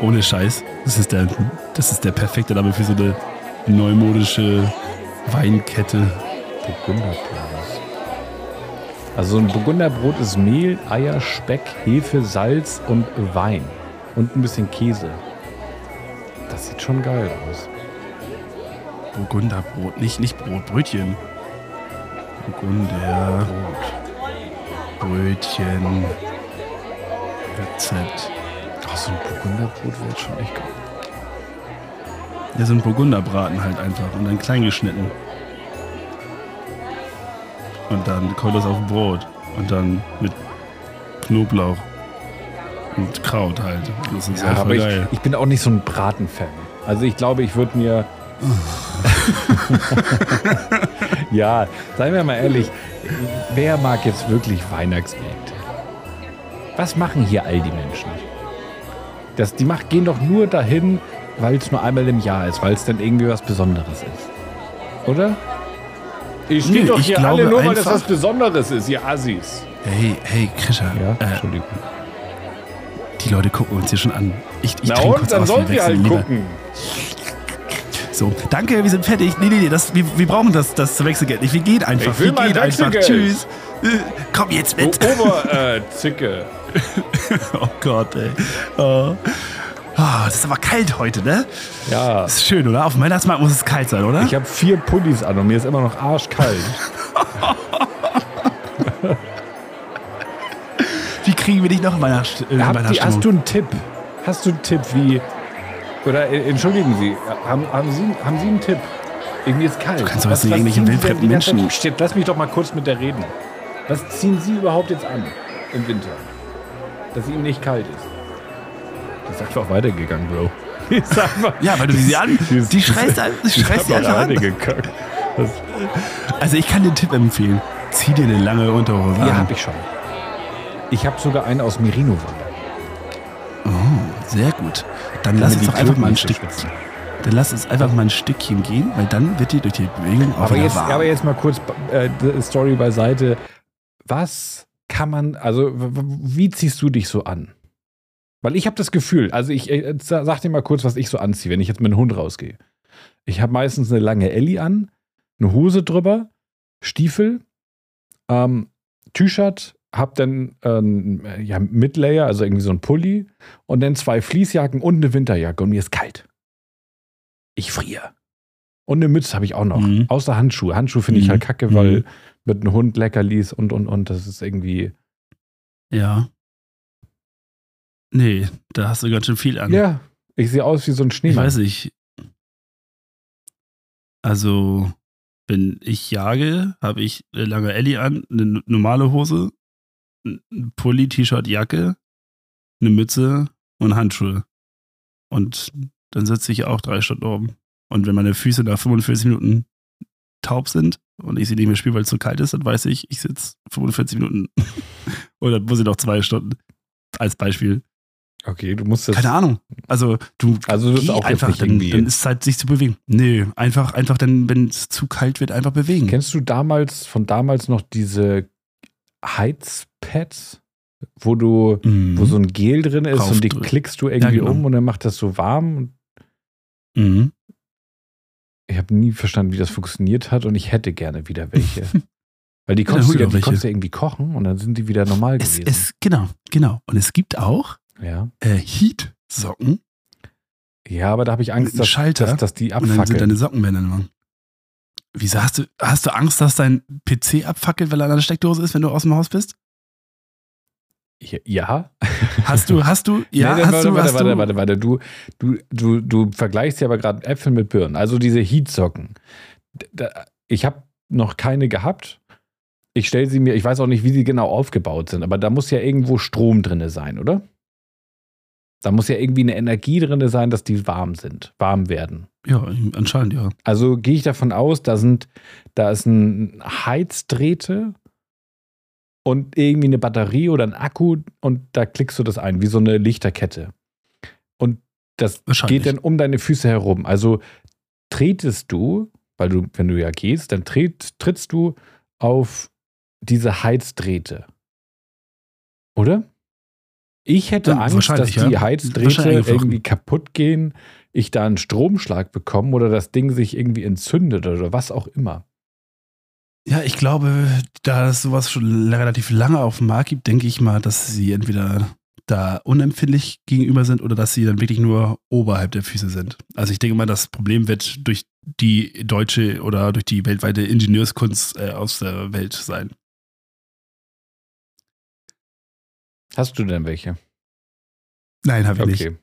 Ohne Scheiß. Das ist, der, das ist der perfekte Name für so eine neumodische Weinkette. Burgunder Brothers. Also so ein Burgunderbrot ist Mehl, Eier, Speck, Hefe, Salz und Wein. Und ein bisschen Käse. Das sieht schon geil aus. Burgunderbrot. Nicht, nicht Brot, Brötchen. Burgunderbrot. Brötchen. Rezept. Ach, so ein Burgunderbrot wäre schon echt geil. Ja, so ein Burgunderbraten halt einfach und dann klein geschnitten. Und dann kommt das auf Brot. Und dann mit Knoblauch und Kraut halt. Das ist Ja, halt aber voll ich, geil. ich bin auch nicht so ein Braten-Fan. Also ich glaube, ich würde mir. ja, seien wir mal ehrlich, wer mag jetzt wirklich Weihnachtsmärkte? Was machen hier all die Menschen? Das, die mach, gehen doch nur dahin, weil es nur einmal im Jahr ist, weil es dann irgendwie was Besonderes ist. Oder? Ich stehe Nee, doch hier glaube alle nur, weil das was Besonderes ist, ihr Assis. Hey, hey, Krischer. Ja, Äh, Entschuldigung. die Leute gucken uns hier schon an. Ich, ich Na trinke und, kurz dann aus, sollt ihr halt lieber. gucken. So, danke, wir sind fertig. Nee, nee, nee, das, wir, wir brauchen das, das Wechselgeld nicht. Wir gehen einfach. Ich will wir mein gehen einfach. Tschüss. Äh, Komm jetzt mit. Äh, Zicke. Oh Gott, ey. Oh. Ah, das ist aber kalt heute, ne? Ja. Das ist schön, oder? Auf dem Weihnachtsmarkt muss es kalt sein, oder? Ich habe vier Pullis an und mir ist immer noch arschkalt. Wie kriegen wir dich noch in äh, Habt ihr, Weihnachtsstimmung? hast du einen Tipp? Hast du einen Tipp, wie. Oder äh, entschuldigen Sie, haben, haben, Sie, haben Sie einen Tipp? Irgendwie ist kalt. Du kannst doch jetzt nicht irgendwelche ziehen Sie wildfremden die Menschen- Steht, Lass mich doch mal kurz mit der reden. Was ziehen Sie überhaupt jetzt an im Winter? Dass Ihnen nicht kalt ist. Das ist einfach weitergegangen, Bro. Die ist einfach, Ja, weil du sie an. Die ist- Die schreist, ein- die schreist sie einfach an. Also ich kann den Tipp empfehlen. Zieh dir eine lange Unterhose ja, an. hab ich schon. Ich habe sogar einen aus Merino-Wolle. Sehr gut. Dann lass uns die doch einfach mal ein Stück. schwitzen. Dann lass uns einfach mal ein Stückchen gehen, weil dann wird dir durch die Bewegung auch Aber jetzt, warm. aber jetzt mal kurz äh, die Story beiseite. Was kann man, also wie ziehst du dich so an? Weil ich habe das Gefühl, also ich äh, sa- sag dir mal kurz, was ich so anziehe, wenn ich jetzt mit dem Hund rausgehe. Ich habe meistens eine lange Ellie an, eine Hose drüber, Stiefel, ähm, T-Shirt, hab dann ähm, ja, Midlayer, also irgendwie so ein Pulli und dann zwei Fließjacken und eine Winterjacke und mir ist kalt. Ich friere. Und eine Mütze habe ich auch noch. Mhm. Außer Handschuhe. Handschuhe finde ich Mhm. halt kacke, weil mit einem Hund Leckerlis und und und das ist irgendwie. ja. Nee, da hast du ganz schön viel an. Ja, ich sehe aus wie so ein Ich Schneemann. weiß nicht. Also, wenn ich jage, habe ich eine lange Ellie an, eine normale Hose, ein Pulli, T-Shirt, Jacke, eine Mütze und Handschuhe. Und dann sitze ich auch drei Stunden oben. Und wenn meine Füße nach 45 Minuten taub sind und ich sie nicht mehr spiele, weil es zu kalt ist, dann weiß ich, ich sitze 45 Minuten. dann muss ich noch zwei Stunden. Als Beispiel. Okay, du musst das. Keine Ahnung. Also du Also du auch einfach, dann, dann ist Zeit, sich zu bewegen. Nee, einfach, einfach dann, wenn es zu kalt wird, einfach bewegen. Kennst du damals von damals noch diese Heizpads, wo du, Mhm. wo so ein Gel drin ist und die Raufdrücken. klickst du irgendwie Ja, genau. um und dann macht das so warm. Mhm. Ich habe nie verstanden, wie das funktioniert hat und ich hätte gerne wieder welche. Weil die konntest, du ja, doch die konntest du irgendwie kochen und dann sind die wieder normal Es, gewesen. es, genau, genau. Und es gibt auch ja. äh, Heat-Socken ja, aber da habe ich Angst, dass, Schalter dass, dass die und dann sind abfackeln. deine Sockenbänder lang. Wieso hast du, hast du Angst, dass dein PC abfackelt, weil er an der Steckdose ist, wenn du aus dem Haus bist? Ja. Hast du, hast du, ja, nee, hast warte, du, warte, hast warte, du, warte, warte. Du, du, du, du vergleichst ja aber gerade Äpfel mit Birnen. Also diese Heatsocken. Ich habe noch keine gehabt. Ich stelle sie mir, ich weiß auch nicht, wie sie genau aufgebaut sind, aber da muss ja irgendwo Strom drin sein, oder? Da muss ja irgendwie eine Energie drin sein, dass die warm sind, warm werden. Ja, anscheinend, ja. Also gehe ich davon aus, da sind, da ist ein Heizdrähte und irgendwie eine Batterie oder ein Akku und da klickst du das ein, wie so eine Lichterkette. Und das geht dann um deine Füße herum. Also tretest du, weil du, wenn du ja gehst, dann tritt, trittst du auf diese Heizdrähte. Oder? Ich hätte Ja, Angst, dass die ja. Heizdrähte irgendwie kaputt gehen, ich da einen Stromschlag bekomme oder das Ding sich irgendwie entzündet oder was auch immer. Ja, ich glaube, da es sowas schon relativ lange auf dem Markt gibt, denke ich mal, dass sie entweder da unempfindlich gegenüber sind oder dass sie dann wirklich nur oberhalb der Füße sind. Also ich denke mal, das Problem wird durch die deutsche oder durch die weltweite Ingenieurskunst äh, aus der Welt sein. Hast du denn welche? Nein, habe ich nicht. Okay.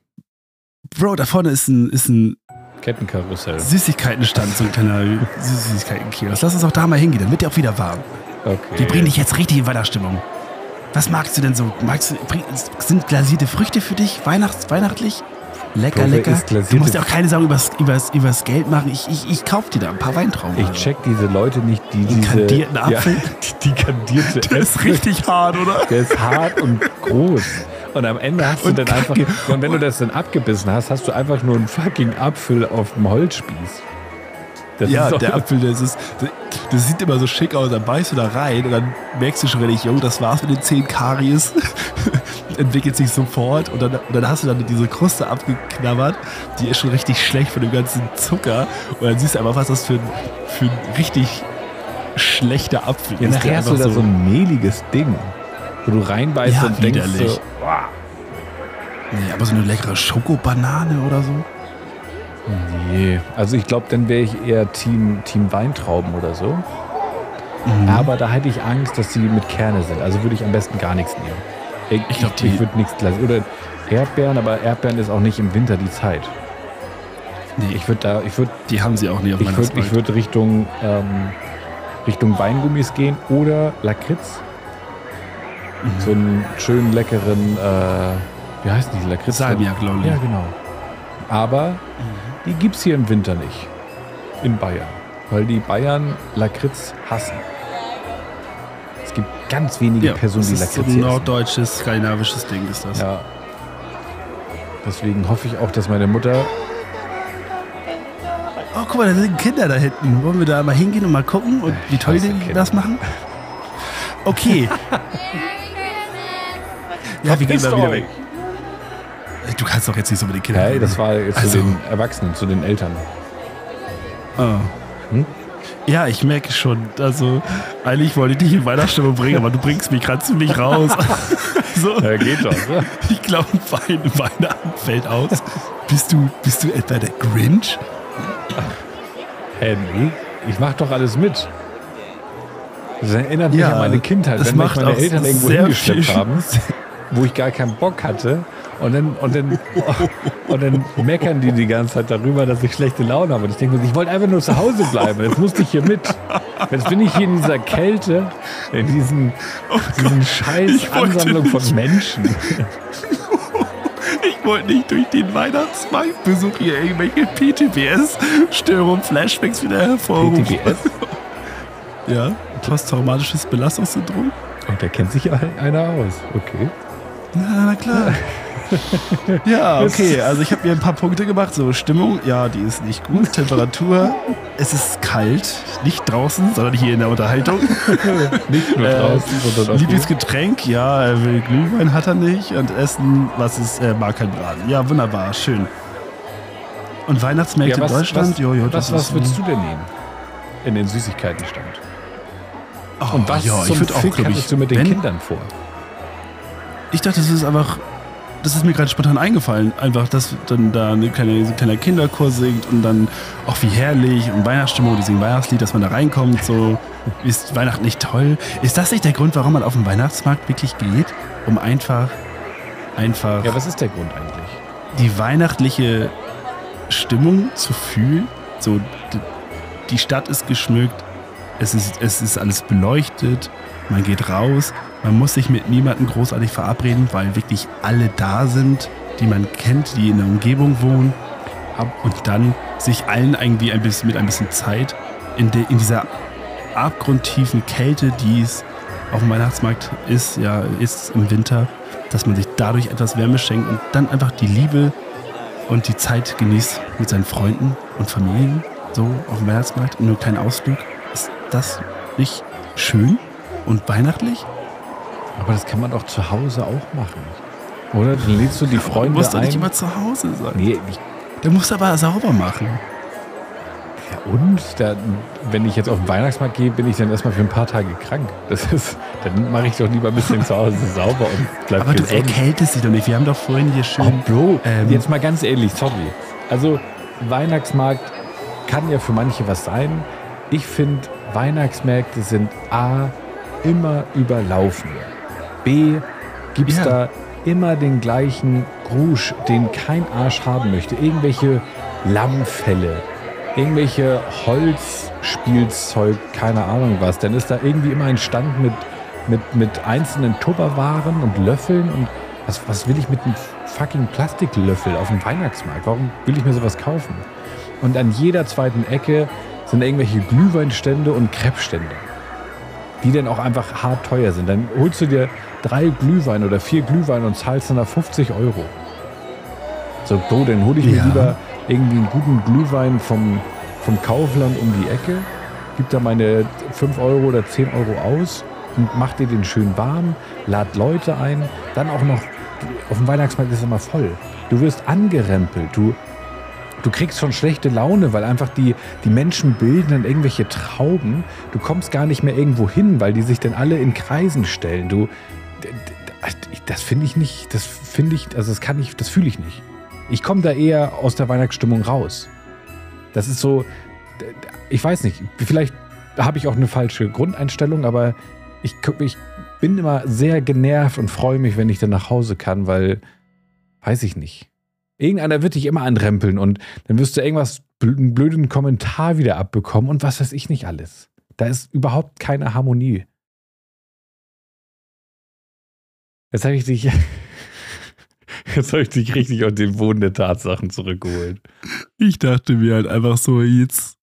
Bro, da vorne ist ein, ist ein Kettenkarussell. Süßigkeitenstand, so ein kleiner Süßigkeitenkiosk. Lass uns auch da mal hingehen, dann wird der auch wieder warm. Okay. Die bringen dich jetzt richtig in Weihnachtsstimmung. Was magst du denn so? Magst du, sind glasierte Früchte für dich weihnachts, weihnachtlich? Lecker, Bro, wer lecker. Du musst ja auch keine Sorgen übers, übers, übers Geld machen. Ich, ich, ich kauf dir da ein paar Weintrauben. Ich oder so. check diese Leute nicht, die diese... kandierten Apfel? Ja, die, die kandierte Der ist Äpfel. richtig hart, oder? Der ist hart und groß. Und am Ende hast du Und dann einfach... Und wenn du das dann abgebissen hast, hast du einfach nur einen fucking Apfel auf dem Holzspieß. Das Ja, der Apfel, das, ist, das sieht immer so schick aus. Dann beißt du da rein und dann merkst du schon richtig, jo, das war's mit den 10 Karies. Entwickelt sich sofort und dann, und dann hast du dann diese Kruste abgeknabbert. Die ist schon richtig schlecht von dem ganzen Zucker. Und dann siehst du einfach, was das für ein, für ein richtig schlechter Apfel Ja, ist. nachher hast du da so ein mehliges Ding, wo du reinbeißt Ja, und denkst widerlich. so, "Boah." Nee, aber so eine leckere Schokobanane oder so. nee. Also ich glaube, dann wäre ich eher Team, Team Weintrauben oder so. Mhm. Aber da hätte ich Angst, dass sie mit Kerne sind. Also würde ich am besten gar nichts nehmen. Ich, Ich glaub, ich, ich würde nichts lassen. Oder Erdbeeren, aber Erdbeeren ist auch nicht im Winter die Zeit. Nee, Ich würde da, ich würde, die haben sie auch nie auf ich meiner würde, ich würde Richtung, ähm, Richtung Weingummis gehen oder Lakritz. Mhm. So einen schönen leckeren, äh, wie heißt die Lakritz? Salmiak, ich. Ja, genau. Aber Mhm. die gibt es hier im Winter nicht. In Bayern. Weil die Bayern Lakritz hassen. Es gibt ganz wenige Ja, Personen, das die so Lakritz ein hier essen. norddeutsches, skandinavisches Ding ist das. Ja. Deswegen hoffe ich auch, dass meine Mutter. Oh, guck mal, da sind Kinder da hinten. Wollen wir da mal hingehen und mal gucken und wie toll die Kinder. das machen? Okay. ja, wir gehen mal wieder weg. Du kannst doch jetzt nicht so mit den Kindern Hey, das war jetzt Also- zu den Erwachsenen, zu den Eltern. Ah. Hm? Ja, ich merke schon. Also, eigentlich wollte ich dich in Weihnachtsstimmung bringen, aber du bringst mich gerade ziemlich raus. so, Ja, geht doch. Ne? ich glaube, Wein, Weihnachten fällt aus. Bist du, bist du etwa der Grinch? Nee. Ich mach doch alles mit. Das erinnert mich Ja, an meine Kindheit, wenn mich meine Eltern irgendwo hingeschleppt haben, wo ich gar keinen Bock hatte. Und dann, und, dann, und dann meckern die die ganze Zeit darüber, dass ich schlechte Laune habe. Und ich denke mir, ich wollte einfach nur zu Hause bleiben. Jetzt musste ich hier mit. Jetzt bin ich hier in dieser Kälte, in diesen, diesen scheiß Oh ich wollte Ansammlung von. Menschen. Ich wollte nicht durch den Weihnachtsmarktbesuch hier irgendwelche PTBS-Störungen, Flashbacks wieder hervorrufen. PTBS? Ja, posttraumatisches Belastungssyndrom. Und da kennt sich einer aus. Okay. Na, na klar. ja, okay, also ich habe mir ein paar Punkte gemacht. So, Stimmung, ja, die ist nicht gut. Temperatur, es ist kalt. Nicht draußen, sondern hier in der Unterhaltung. Nicht nur Äh, draußen, sondern auch. Lieblingsgetränk, ja, er will Glühwein, hat er nicht. Und Essen, was ist, er mag kein Braten. Ja, wunderbar, schön. Und Weihnachtsmärkte Ja, was, in Deutschland? was, jo, jo, was, das was würdest du denn nehmen? In den Süßigkeitenstand. Oh, Und was ja, zum ich würde auch, Fick ich, hattest du mit den Kindern vor? Ich dachte, das ist einfach, das ist mir gerade spontan eingefallen. Einfach, dass dann da ein kleiner Kinderchor singt und dann, auch wie herrlich und Weihnachtsstimmung, die singen Weihnachtslied, dass man da reinkommt, so, ist Weihnachten nicht toll? Ist das nicht der Grund, warum man auf den Weihnachtsmarkt wirklich geht? Um einfach, einfach Ja, was ist der Grund eigentlich? die weihnachtliche Stimmung zu fühlen. So, die Stadt ist geschmückt, es ist, es ist alles beleuchtet, man geht raus, man muss sich mit niemandem großartig verabreden, weil wirklich alle da sind, die man kennt, die in der Umgebung wohnen. Und dann sich allen irgendwie ein bisschen mit ein bisschen Zeit in, de, in dieser abgrundtiefen Kälte, die es auf dem Weihnachtsmarkt ist, ja, ist im Winter, dass man sich dadurch etwas Wärme schenkt und dann einfach die Liebe und die Zeit genießt mit seinen Freunden und Familien so auf dem Weihnachtsmarkt, nur kleinen Ausflug. Ist das nicht schön und weihnachtlich? Aber das kann man doch zu Hause auch machen. Oder? Dann lädst du die Freunde Du musst doch ein. nicht immer zu Hause sein. nee, ich, Du musst aber sauber machen. ja und? Da, wenn ich jetzt auf den Weihnachtsmarkt gehe, bin ich dann erstmal für ein paar Tage krank. Das ist, dann mache ich doch lieber ein bisschen zu Hause sauber und bleib Aber du gesund. erkältest dich doch nicht. Wir haben doch vorhin hier Oh, schön. Bro, Ähm, jetzt mal ganz ehrlich, sorry. Also, Weihnachtsmarkt kann ja für manche was sein. Ich finde, Weihnachtsmärkte sind A, immer überlaufen. B, gibt es Ja. da immer den gleichen Grusch, den kein Arsch haben möchte. Irgendwelche Lammfälle, irgendwelche Holzspielzeug, keine Ahnung was. Dann ist da irgendwie immer ein Stand mit, mit, mit einzelnen Tupperwaren und Löffeln und was, was will ich mit einem fucking Plastiklöffel auf dem Weihnachtsmarkt? Warum will ich mir sowas kaufen? Und an jeder zweiten Ecke sind irgendwelche Glühweinstände und Crepe-Stände, die dann auch einfach hart teuer sind. Dann holst du dir drei Glühwein oder vier Glühwein und zahlst dann da 50 Euro. So, Bro, dann hole ich mir Ja. lieber irgendwie einen guten Glühwein vom, vom Kaufland um die Ecke, gib da meine 5 Euro oder 10 Euro aus und mach dir den schön warm, lad Leute ein, dann auch noch, auf dem Weihnachtsmarkt ist es immer voll. Du wirst angerempelt, du, du kriegst schon schlechte Laune, weil einfach die, die Menschen bilden dann irgendwelche Trauben. Du kommst gar nicht mehr irgendwo hin, weil die sich dann alle in Kreisen stellen. Du, das finde ich nicht, das finde ich, also das kann ich, das fühle ich nicht. Ich komme da eher aus der Weihnachtsstimmung raus. Das ist so, ich weiß nicht, vielleicht habe ich auch eine falsche Grundeinstellung, aber ich, ich bin immer sehr genervt und freue mich, wenn ich dann nach Hause kann, weil, weiß ich nicht. Irgendeiner wird dich immer anrempeln und dann wirst du irgendwas, einen blöden Kommentar wieder abbekommen und was weiß ich nicht alles. Da ist überhaupt keine Harmonie. Jetzt habe ich dich, jetzt habe ich dich richtig auf den Boden der Tatsachen zurückgeholt. Ich dachte mir halt einfach so, jetzt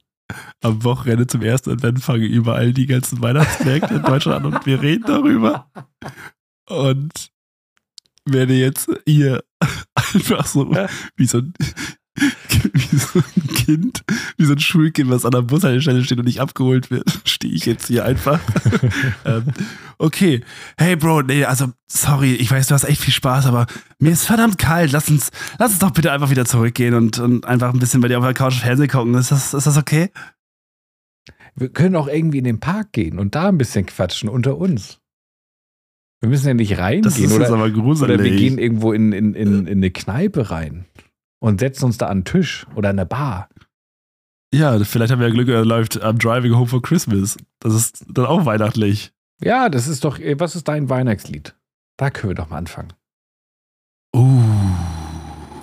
am Wochenende zum ersten Advent fangen überall die ganzen Weihnachtsmärkte in Deutschland an und wir reden darüber. Und werde jetzt hier einfach so wie so ein, wie so ein Kind, wie so ein Schulkind, was an der Bushaltestelle steht und nicht abgeholt wird, stehe ich jetzt hier einfach. ähm, okay, hey Bro, nee, also sorry, ich weiß, du hast echt viel Spaß, aber mir ist verdammt kalt. Lass uns, lass uns doch bitte einfach wieder zurückgehen und, und einfach ein bisschen bei dir auf der Couch Fernsehen gucken. Ist das, ist das okay? Wir können auch irgendwie in den Park gehen und da ein bisschen quatschen unter uns. Wir müssen ja nicht Das reingehen ist jetzt oder, aber gruselig. oder wir gehen irgendwo in, in, in, in eine Kneipe rein und setzen uns da an den Tisch oder an eine Bar. ja, vielleicht haben wir ja Glück, er läuft am Driving Home for Christmas. Das ist dann auch weihnachtlich. Ja, das ist doch, äh, was ist dein Weihnachtslied? Da können wir doch mal anfangen. Uh.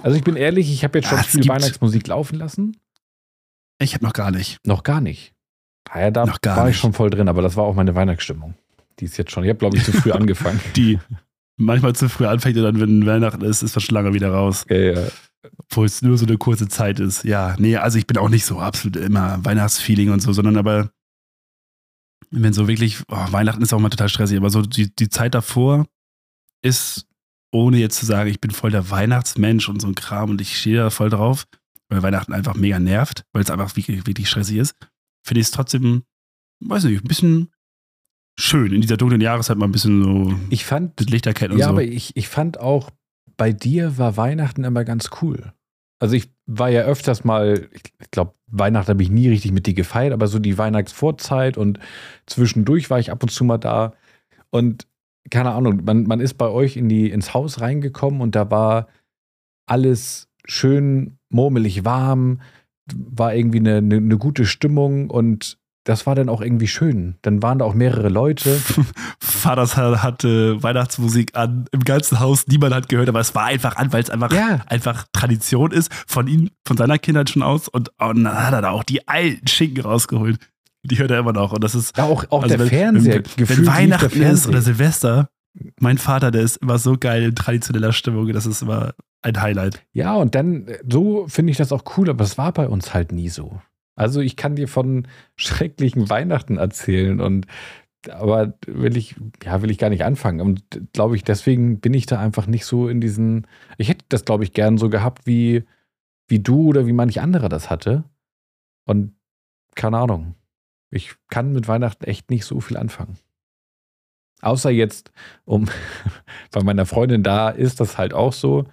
Also ich bin ehrlich, ich habe jetzt schon es viel Weihnachtsmusik laufen lassen. Ich habe noch gar nicht. Noch gar nicht. Ah ja, da Noch gar war ich nicht. schon voll drin, aber das war auch meine Weihnachtsstimmung. Die ist jetzt schon, ich habe glaube ich zu früh angefangen. Die manchmal zu früh anfängt und dann, wenn Weihnachten ist, ist das schon lange wieder raus. Äh, Obwohl es nur so eine kurze Zeit ist. Ja, nee, also ich bin auch nicht so absolut immer Weihnachtsfeeling und so, sondern aber wenn so wirklich, oh, Weihnachten ist auch mal total stressig, aber so die, die Zeit davor ist, ohne jetzt zu sagen, ich bin voll der Weihnachtsmensch und so ein Kram und ich stehe da voll drauf, weil Weihnachten einfach mega nervt, weil es einfach wirklich, wirklich stressig ist, finde ich es trotzdem, weiß nicht, ein bisschen schön, in dieser dunklen Jahreszeit mal ein bisschen so ich fand, das Licht erkennen und ja, so. aber ich, ich fand auch, bei dir war Weihnachten immer ganz cool. Also ich war ja öfters mal, ich, ich glaube, Weihnachten habe ich nie richtig mit dir gefeiert, aber so die Weihnachtsvorzeit und zwischendurch war ich ab und zu mal da. Und keine Ahnung, man, man ist bei euch in die, ins Haus reingekommen und da war alles schön murmelig warm, war irgendwie eine, eine, eine gute Stimmung und das war dann auch irgendwie schön. Dann waren da auch mehrere Leute. Vaters hatte Weihnachtsmusik an im ganzen Haus, niemand hat gehört, aber es war einfach an, weil es einfach, Ja. einfach Tradition ist, von ihm, von seiner Kindheit schon aus und, und dann hat er da auch die alten Schinken rausgeholt. Die hört er immer noch und das ist Ja, auch, auch also der wenn, Fernseher. wenn, wenn Weihnachten der ist oder Fernseher. Silvester, mein Vater, der ist immer so geil in traditioneller Stimmung, das ist immer ein Highlight. Ja, und dann, so finde ich das auch cool, aber es war bei uns halt nie so. Also ich kann dir von schrecklichen Weihnachten erzählen und aber will ich, ja, will ich gar nicht anfangen. Und glaube ich, deswegen bin ich da einfach nicht so in diesen. Ich hätte das, glaube ich, gern so gehabt, wie, wie du oder wie manch anderer das hatte. Und keine Ahnung. Ich kann mit Weihnachten echt nicht so viel anfangen. Außer jetzt, um bei meiner Freundin da ist das halt auch so,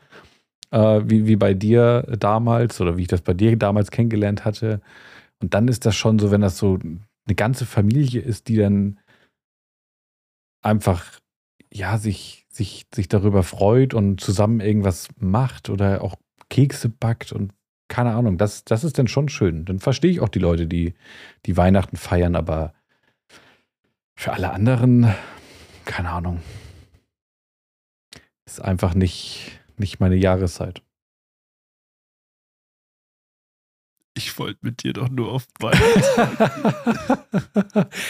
äh, wie, wie bei dir damals oder wie ich das bei dir damals kennengelernt hatte. Und dann ist das schon so, wenn das so eine ganze Familie ist, die dann einfach, ja, sich, sich, sich darüber freut und zusammen irgendwas macht oder auch Kekse backt und keine Ahnung, das, das ist dann schon schön. Dann verstehe ich auch die Leute, die, die Weihnachten feiern, aber für alle anderen, keine Ahnung. Ist einfach nicht, nicht meine Jahreszeit. Ich wollte mit dir doch nur auf Weihnachten.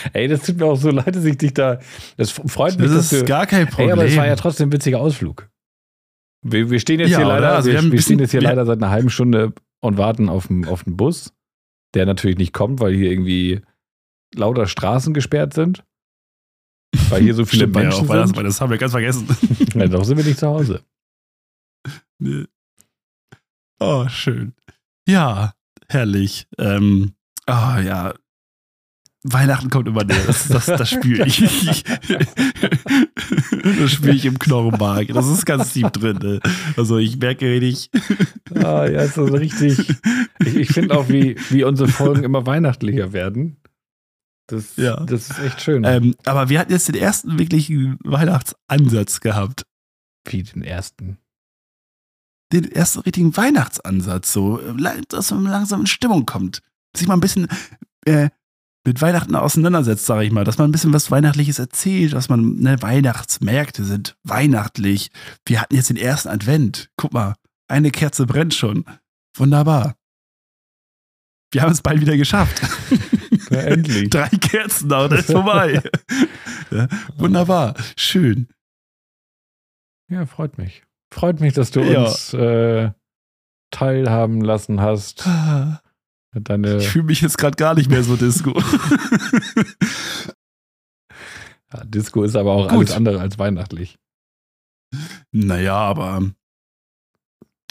Ey, das tut mir auch so leid, dass ich dich da. Das freut mich. Das ist du, gar kein Problem. Ey, aber es war ja trotzdem ein witziger Ausflug. Wir, wir stehen jetzt Ja, hier leider, Also wir wir, wir stehen bisschen- jetzt hier leider seit einer halben Stunde und warten auf den, auf den Bus, der natürlich nicht kommt, weil hier irgendwie lauter Straßen gesperrt sind. Weil hier so viele Stimmt, war ja Menschen auch sind. weil das haben wir ganz vergessen. Ja, doch sind wir nicht zu Hause. Nee. Oh, schön. Ja, herrlich. Ähm, oh ja. Weihnachten kommt immer näher. Das, das, das spüre ich. das spüre ich im Knochenmark. Das ist ganz tief drin. Ne? Also ich merke richtig. Ah, ja, ist so richtig. Ich, ich finde auch, wie, wie unsere Folgen immer weihnachtlicher werden. Das, Ja. das ist echt schön. Ähm, aber wir hatten jetzt den ersten wirklichen Weihnachtsansatz gehabt. wie den ersten. Den ersten richtigen Weihnachtsansatz. So, dass man langsam in Stimmung kommt. Sich mal ein bisschen äh, mit Weihnachten auseinandersetzt, sage ich mal. Dass man ein bisschen was Weihnachtliches erzählt, dass man, ne, Weihnachtsmärkte sind weihnachtlich. Wir hatten jetzt den ersten Advent. Guck mal, eine Kerze brennt schon. Wunderbar. Wir haben es bald wieder geschafft. Ja, endlich. Drei Kerzen noch, das ist vorbei. ja, wunderbar. Schön. Ja, freut mich. Freut mich, dass du Ja. uns äh, teilhaben lassen hast. Deine, Ich fühle mich jetzt gerade gar nicht mehr so Disco. ja, Disco ist aber auch Gut. alles andere als weihnachtlich. naja, aber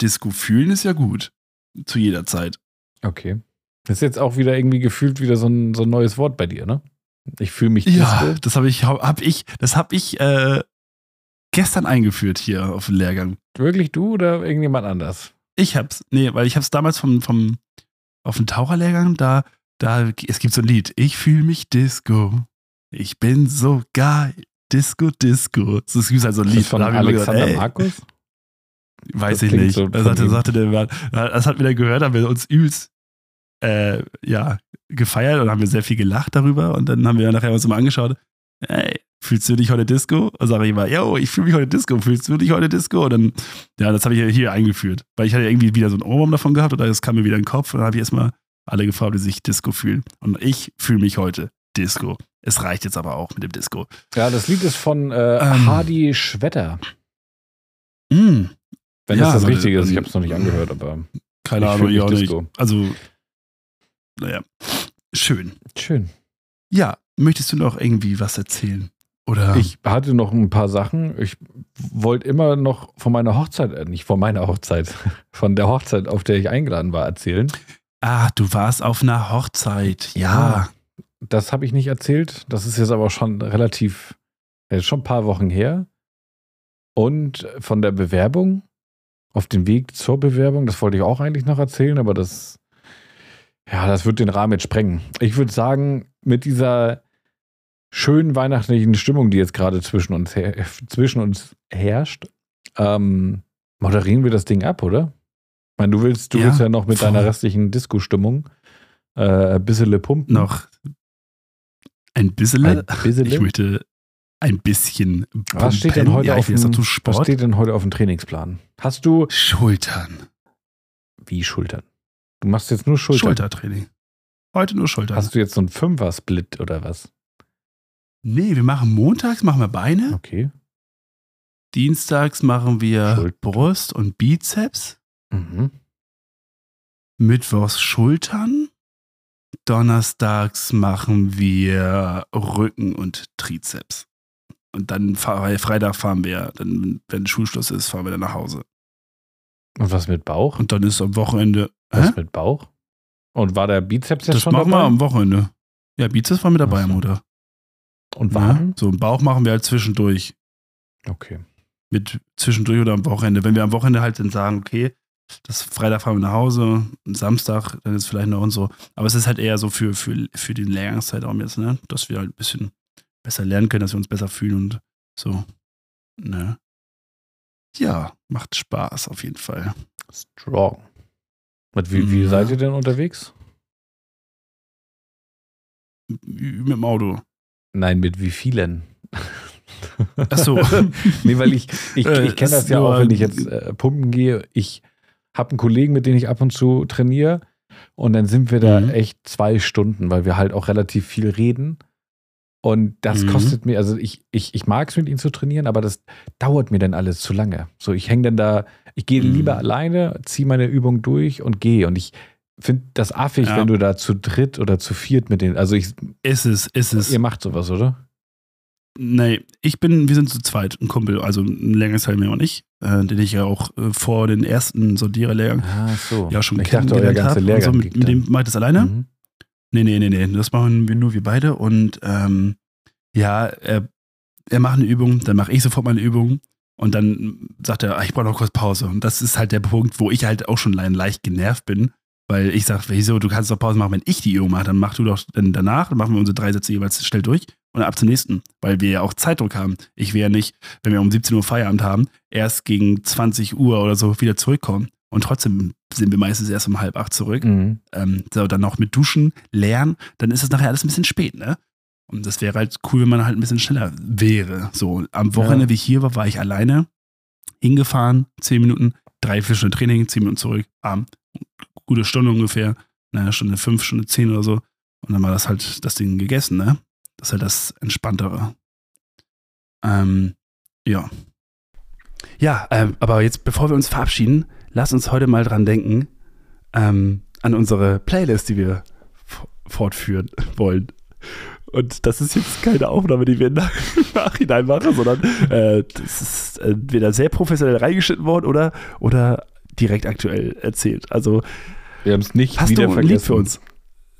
Disco fühlen ist ja gut. Zu jeder Zeit. Okay. Das ist jetzt auch wieder irgendwie gefühlt wieder so ein, so ein neues Wort bei dir, ne? Ich fühle mich Ja, Disco. das habe ich, hab ich, das habe ich äh, gestern eingeführt hier auf dem Lehrgang. Wirklich du oder irgendjemand anders? Ich hab's, nee, weil ich hab's damals vom, vom, auf dem Taucherlehrgang, da, da, es gibt so ein Lied. Ich fühle mich Disco. Ich bin so geil. Disco, Disco. Das ist halt so ein Lied. das von Da Alexander ey, Markus? Weiß Das ich nicht. so da von sagte, der, das hat dann gehört, haben wir uns übelst äh, ja, gefeiert und haben wir sehr viel gelacht darüber und dann haben wir nachher uns mal angeschaut, ey, fühlst du dich heute Disco? Und sage ich immer, yo, ich fühle mich heute Disco, fühlst du dich heute Disco? Und dann, ja, das habe ich ja hier eingeführt, weil ich hatte irgendwie wieder so einen Ohrwurm davon gehabt oder das kam mir wieder in den Kopf und dann habe ich erstmal alle gefragt, wie sich Disco fühlen. Und ich fühle mich heute Disco. Es reicht jetzt aber auch mit dem Disco. Ja, das Lied ist von äh, Ähm. Hardy Schwetter. Mm, Wenn Ja, das das Richtige ist. Ich ähm, habe es noch nicht angehört, aber keine Ahnung, ich auch nicht. Disco. Also, naja, schön. schön. Ja, möchtest du noch irgendwie was erzählen? Oder? Ich hatte noch ein paar Sachen. Ich wollte immer noch von meiner Hochzeit, äh, nicht von meiner Hochzeit, von der Hochzeit, auf der ich eingeladen war, erzählen. Ah, du warst auf einer Hochzeit. Ja. Das habe ich nicht erzählt. Das ist jetzt aber schon relativ, äh, schon ein paar Wochen her. Und von der Bewerbung, auf dem Weg zur Bewerbung, das wollte ich auch eigentlich noch erzählen, aber das, ja, das wird den Rahmen jetzt sprengen. Ich würde sagen, mit dieser schönen weihnachtlichen Stimmung, die jetzt gerade zwischen uns, her zwischen uns herrscht, ähm, moderieren wir das Ding ab, oder? Ich meine, du willst, du Ja, willst ja noch mit voll. deiner restlichen Disco-Stimmung äh, ein bisschen pumpen. Noch ein bisschen. Ein bisschen? Ich möchte ein bisschen. Was steht denn pumpen. heute ja, auf dem Was steht denn heute auf dem Trainingsplan? Hast du Schultern. wie Schultern? Du machst jetzt nur Schultern. Schultertraining. Heute nur Schultern. Hast du jetzt so einen Fünfer-Split oder was? Nee, wir machen montags machen wir Beine. Okay. Dienstags machen wir Schulter. Brust und Bizeps. Mhm. Mittwochs Schultern. Donnerstags machen wir Rücken und Trizeps. Und dann Freitag fahren wir, dann, wenn Schulschluss ist, fahren wir dann nach Hause. Und was mit Bauch? Und dann ist am Wochenende. Hä? Was mit Bauch? Und war der Bizeps jetzt Das schon machen dabei? wir am Wochenende. Ja, Bizeps war mit dabei, so. Mutter. Und Ja, Waden? so, einen Bauch machen wir halt zwischendurch. Okay. Mit zwischendurch oder am Wochenende. Wenn wir am Wochenende halt dann sagen, okay, das Freitag fahren wir nach Hause, Samstag, dann ist vielleicht noch und so. Aber es ist halt eher so für, für, für den Lehrgangszeitraum jetzt, ne? Dass wir halt ein bisschen besser lernen können, dass wir uns besser fühlen und so. Ne? Ja, macht Spaß auf jeden Fall. Strong. Und wie, wie Ja. seid ihr denn unterwegs? Mit dem Auto. Nein, mit wie vielen? Ach so. nee, weil ich, ich, Äh, ich kenne das ja auch, wenn ich jetzt äh, pumpen gehe. Ich habe einen Kollegen, mit dem ich ab und zu trainiere. Und dann sind wir da Mhm. echt zwei Stunden, weil wir halt auch relativ viel reden. Und das Mhm. kostet mir, also ich, ich, ich mag es mit ihm zu trainieren, aber das dauert mir dann alles zu lange. So, ich hänge dann da, ich gehe Mhm. lieber alleine, ziehe meine Übung durch und gehe. Und ich finde das affig, Ja. wenn du da zu dritt oder zu viert mit den, also ich, Ist es, ist es. ihr macht sowas, oder? Nee, ich bin, wir sind zu zweit, ein Kumpel, also ein längeres Teil mehr und ich, äh, den ich ja auch äh, vor den ersten Sondiererlehrgang Ah, so. ja schon ich kennengelernt habe. So, mit, mit dem mache ich das alleine? Mhm. Nee, nee, nee, nee, das machen wir nur wir beide und ähm, ja, er, er macht eine Übung, dann mache ich sofort meine Übung und dann sagt er, ah, ich brauche noch kurz Pause und das ist halt der Punkt, wo ich halt auch schon le- leicht genervt bin, weil ich sage, wieso, du kannst doch Pause machen, wenn ich die Übung mache, dann mach du doch dann danach, dann machen wir unsere drei Sätze jeweils schnell durch und dann ab zum nächsten, weil wir ja auch Zeitdruck haben. Ich will ja nicht, wenn wir um 17 Uhr Feierabend haben, erst gegen 20 Uhr oder so wieder zurückkommen. Und trotzdem sind wir meistens erst um halb acht zurück Mhm. ähm, so, dann noch mit Duschen, Lernen, dann ist es nachher alles ein bisschen spät, ne? Und das wäre halt cool, wenn man halt ein bisschen schneller wäre. So, am Wochenende, Ja. wie ich hier war, war ich alleine, hingefahren, zehn Minuten, drei, Stunden Training, zehn Minuten zurück, Abend, gute Stunde ungefähr, naja, Stunde fünf, Stunde zehn oder so. Und dann war das halt das Ding gegessen, ne? Das ist halt das Entspanntere. Ähm, ja. Ja, ähm, aber jetzt, bevor wir uns verabschieden, lass uns heute mal dran denken, ähm, an unsere Playlist, die wir fortführen wollen. Und das ist jetzt keine Aufnahme, die wir im Nachhinein machen, sondern äh, das ist entweder sehr professionell reingeschnitten worden oder, oder direkt aktuell erzählt. Also Wir haben es nicht hast wieder du vergessen. Lied für uns?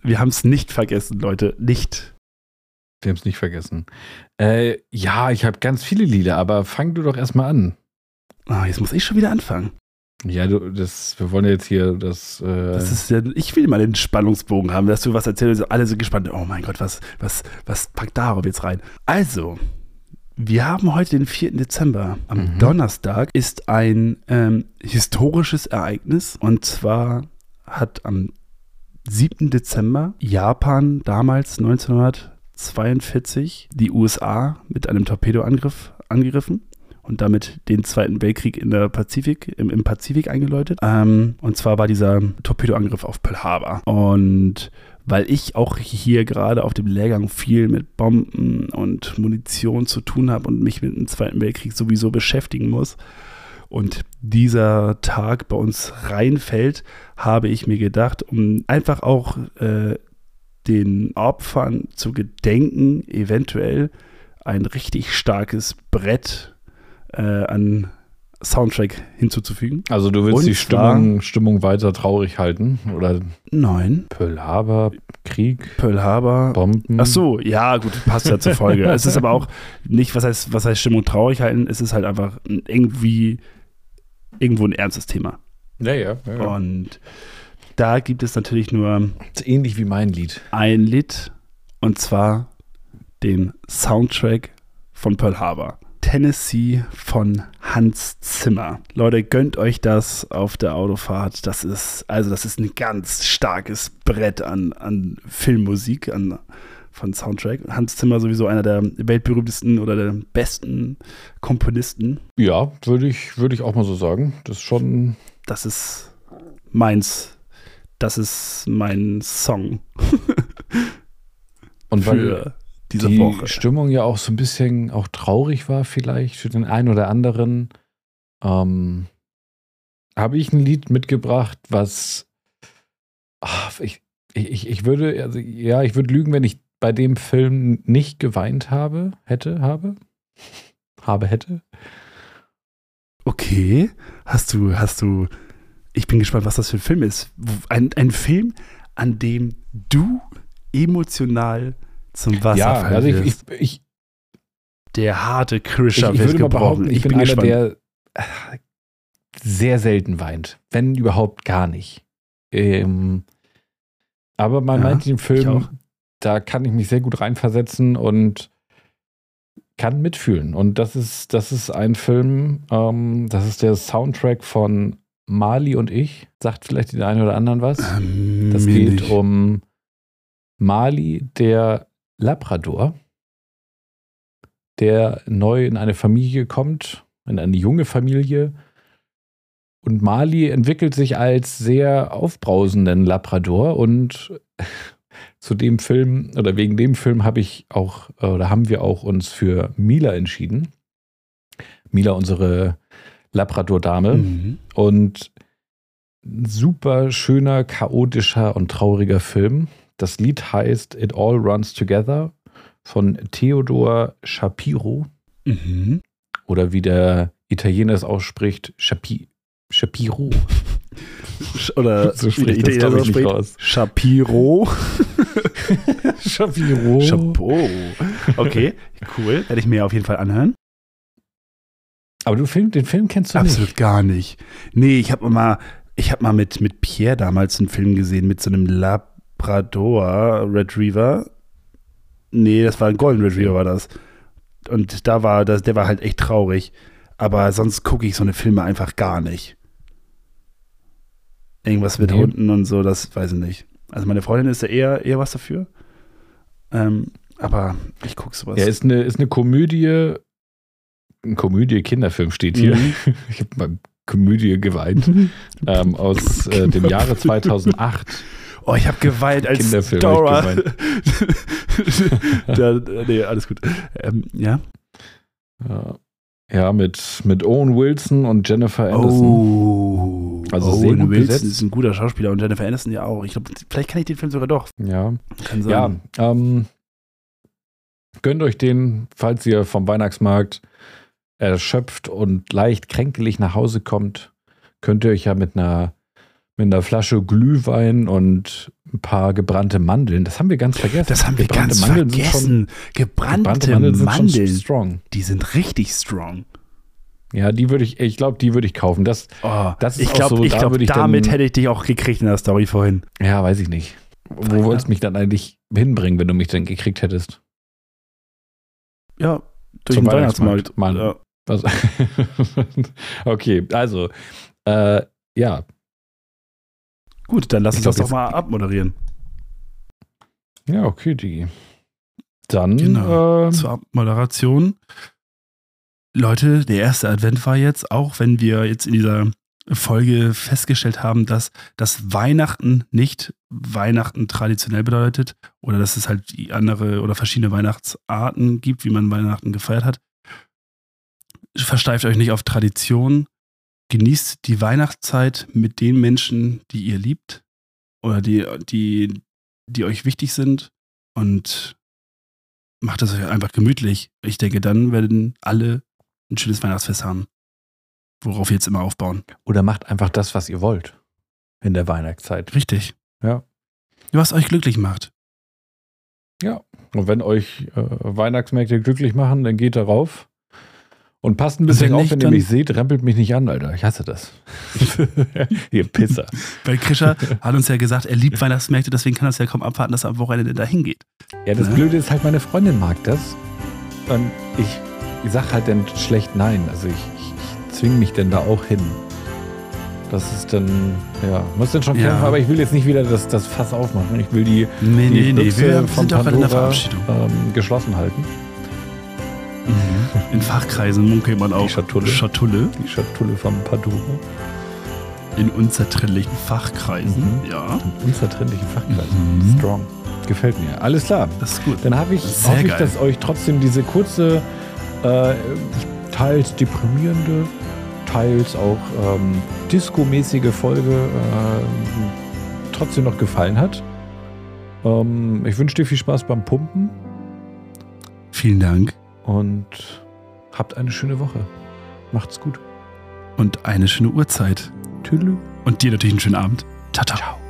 Wir haben es nicht vergessen, Leute. Nicht. Wir haben es nicht vergessen. Äh, ja, ich habe ganz viele Lieder, aber fang du doch erstmal an. Ah, jetzt muss ich schon wieder anfangen. Ja, du, das, wir wollen jetzt hier das. Äh, Das ist ja, ich will mal den Spannungsbogen haben, dass du was erzählst. Alle sind gespannt. Oh mein Gott, was, was, was packt darauf jetzt rein? Also, wir haben heute den 4. Dezember. Am Mhm. Donnerstag ist ein ähm, historisches Ereignis. Und zwar hat am 7. Dezember Japan damals 1942 die USA mit einem Torpedoangriff angegriffen und damit den Zweiten Weltkrieg in der Pazifik, im, im Pazifik eingeläutet. Ähm, und zwar war dieser Torpedoangriff auf Pearl Harbor. Und weil ich auch hier gerade auf dem Lehrgang viel mit Bomben und Munition zu tun habe und mich mit dem Zweiten Weltkrieg sowieso beschäftigen muss und dieser Tag bei uns reinfällt, habe ich mir gedacht, um einfach auch äh, den Opfern zu gedenken, eventuell ein richtig starkes Brett äh, an Soundtrack hinzuzufügen. also, du willst Und die Stimmung, Stimmung weiter traurig halten? Oder Nein, Pearl Harbor, Krieg, Pearl Harbor. Bomben? Ach so, ja, gut, passt ja zur Folge. es ist aber auch nicht, was heißt, was heißt Stimmung traurig halten, es ist halt einfach ein- irgendwie irgendwo ein ernstes Thema. Ja, ja. ja, ja. Und da gibt es natürlich nur ähnlich wie mein Lied. ein Lied und zwar den Soundtrack von Pearl Harbor. Tennessee von Hans Zimmer. Leute, gönnt euch das auf der Autofahrt. Das ist, also das ist ein ganz starkes Brett an, an Filmmusik, an, von Soundtrack. Hans Zimmer sowieso einer der weltberühmtesten oder der besten Komponisten. Ja, würde ich, würde ich auch mal so sagen. Das ist schon. Das ist meins. Das ist mein Song Und weil für diese die Woche. Stimmung ja auch so ein bisschen auch traurig war, vielleicht für den einen oder anderen, ähm, habe ich ein Lied mitgebracht, was ach, ich, ich, ich würde, also ja, ich würde lügen, wenn ich bei dem Film nicht geweint habe, hätte, habe, habe, hätte. Okay, hast du, hast du, ich bin gespannt, was das für ein Film ist. Ein, ein Film an dem du emotional zum Wasser ja, also ich, ich, ich, der harte Krischer ich, ich wird gebrochen. ich, bin, einer, der äh, sehr selten weint. Wenn überhaupt gar nicht. Ähm, aber bei Ja, manchen Filmen, da kann ich mich sehr gut reinversetzen und kann mitfühlen. Und das ist, das ist ein Film, ähm, das ist der Soundtrack von Mali und ich. Sagt vielleicht den einen oder anderen was. Ähm, Das geht nicht. um Mali, der Labrador, der neu in eine Familie kommt, in eine junge Familie. Und Mali entwickelt sich als sehr aufbrausenden Labrador und zu dem Film oder wegen dem Film habe ich auch äh, oder haben wir auch uns für Mila entschieden. Mila, unsere Labrador-Dame. Mhm. Und ein super schöner, chaotischer und trauriger Film. Das Lied heißt It All Runs Together von Theodor Shapiro Mhm. oder wie der Italiener es ausspricht, Shapi Shapiro. Oder So wie spricht der das, glaub Italiener ich, nicht raus. Shapiro. Shapiro. Chapeau. Okay, cool. Werde ich mir auf jeden Fall anhören. Aber du Film, den Film kennst du Absolut nicht. gar nicht. Nee, ich habe mal, ich habe mal mit, mit Pierre damals einen Film gesehen mit so einem Labrador Retriever. Nee, das war ein Golden Retriever war das. Und da war das, der war halt echt traurig. Aber sonst gucke ich so eine Filme einfach gar nicht. Irgendwas mit Nee. Hunden und so, das weiß ich nicht. Also meine Freundin ist ja eher, eher was dafür. Ähm, aber ich gucke sowas. Ja, ist eine, ist eine Komödie, ein Komödie-Kinderfilm steht hier. Mhm. Ich habe mal Komödie geweint. ähm, aus äh, dem Jahre 2008. Oh, ich habe geweint als Kinderfilm Dora. da, nee, alles gut. Ähm, ja. Ja, ja mit, mit Owen Wilson und Jennifer Anderson. Oh. Also Owen Wilson besetzt. ist ein guter Schauspieler und Jennifer Aniston ja auch. Ich glaube, vielleicht kann ich den Film sogar doch. Ja, Kann sein. ja ähm, gönnt euch den, falls ihr vom Weihnachtsmarkt erschöpft und leicht kränkelig nach Hause kommt, könnt ihr euch ja mit einer, mit einer Flasche Glühwein und ein paar gebrannte Mandeln, das haben wir ganz vergessen. Das haben wir Gebrannte ganz Mandeln sind vergessen. Schon, gebrannte, gebrannte Mandeln sind schon Mandeln. strong. Die sind richtig strong. Ja, die würde ich, ich glaube, die würde ich kaufen. Das, Oh, Das ist ich auch glaube, so, ich da glaub, ich damit dann- hätte ich dich auch gekriegt in der Story vorhin. ja, weiß ich nicht. Wo Ja. wolltest du mich dann eigentlich hinbringen, wenn du mich denn gekriegt hättest? Ja, durch Zum den Weihnachtsmarkt. Mann. Ja. Okay, also, äh, ja, Gut, dann lass Ich uns das doch mal abmoderieren. ja, okay, die. Dann, Genau. ähm, zur Moderation. Leute, der erste Advent war jetzt, auch wenn wir jetzt in dieser Folge festgestellt haben, dass das Weihnachten nicht Weihnachten traditionell bedeutet oder dass es halt andere oder verschiedene Weihnachtsarten gibt, wie man Weihnachten gefeiert hat. Versteift euch nicht auf Tradition. Genießt die Weihnachtszeit mit den Menschen, die ihr liebt oder die, die, die euch wichtig sind und macht es euch einfach gemütlich. Ich denke, dann werden alle ein schönes Weihnachtsfest haben, worauf wir jetzt immer aufbauen. oder macht einfach das, was ihr wollt in der Weihnachtszeit. Richtig. Ja. Was euch glücklich macht. Und wenn euch äh, Weihnachtsmärkte glücklich machen, dann geht darauf. Und passt ein bisschen Wenn auf, wenn ihr mich seht, rempelt mich nicht an, Alter. Ich hasse das. ihr Pisser. Weil Krischer hat uns ja gesagt, er liebt Weihnachtsmärkte, deswegen kann er es ja kaum abwarten, dass er am Wochenende dahin geht. Ja, das Ne? Blöde ist halt, meine Freundin mag das. Und ich, ich sag halt dann schlecht nein. Also ich, ich, ich zwinge mich denn da auch hin. Das ist dann, ja, muss dann schon Ja. kämpfen, aber ich will jetzt nicht wieder das, das Fass aufmachen. Ich will die, Nee, die nee, nee, wir von sind doch gerade in der Pandora Verabschiedung. ähm, geschlossen halten. Mhm. In Fachkreisen munkelt man auch Schatulle. Schatulle Die Schatulle von Pandora. in unzertrennlichen Fachkreisen. Mhm. Ja, Unzertrennlichen Fachkreisen. Mhm. Strong. Gefällt mir. Alles klar. das ist gut. Dann habe ich, hoffe ich, dass euch trotzdem diese kurze, äh, teils deprimierende, teils auch ähm, disco-mäßige Folge ähm, trotzdem noch gefallen hat. Ähm, ich wünsche dir viel Spaß beim Pumpen Vielen Dank und habt eine schöne Woche. Macht's gut. und eine schöne Uhrzeit. Tüdelü. Und dir natürlich einen schönen Abend. Ciao, ciao. Ciao.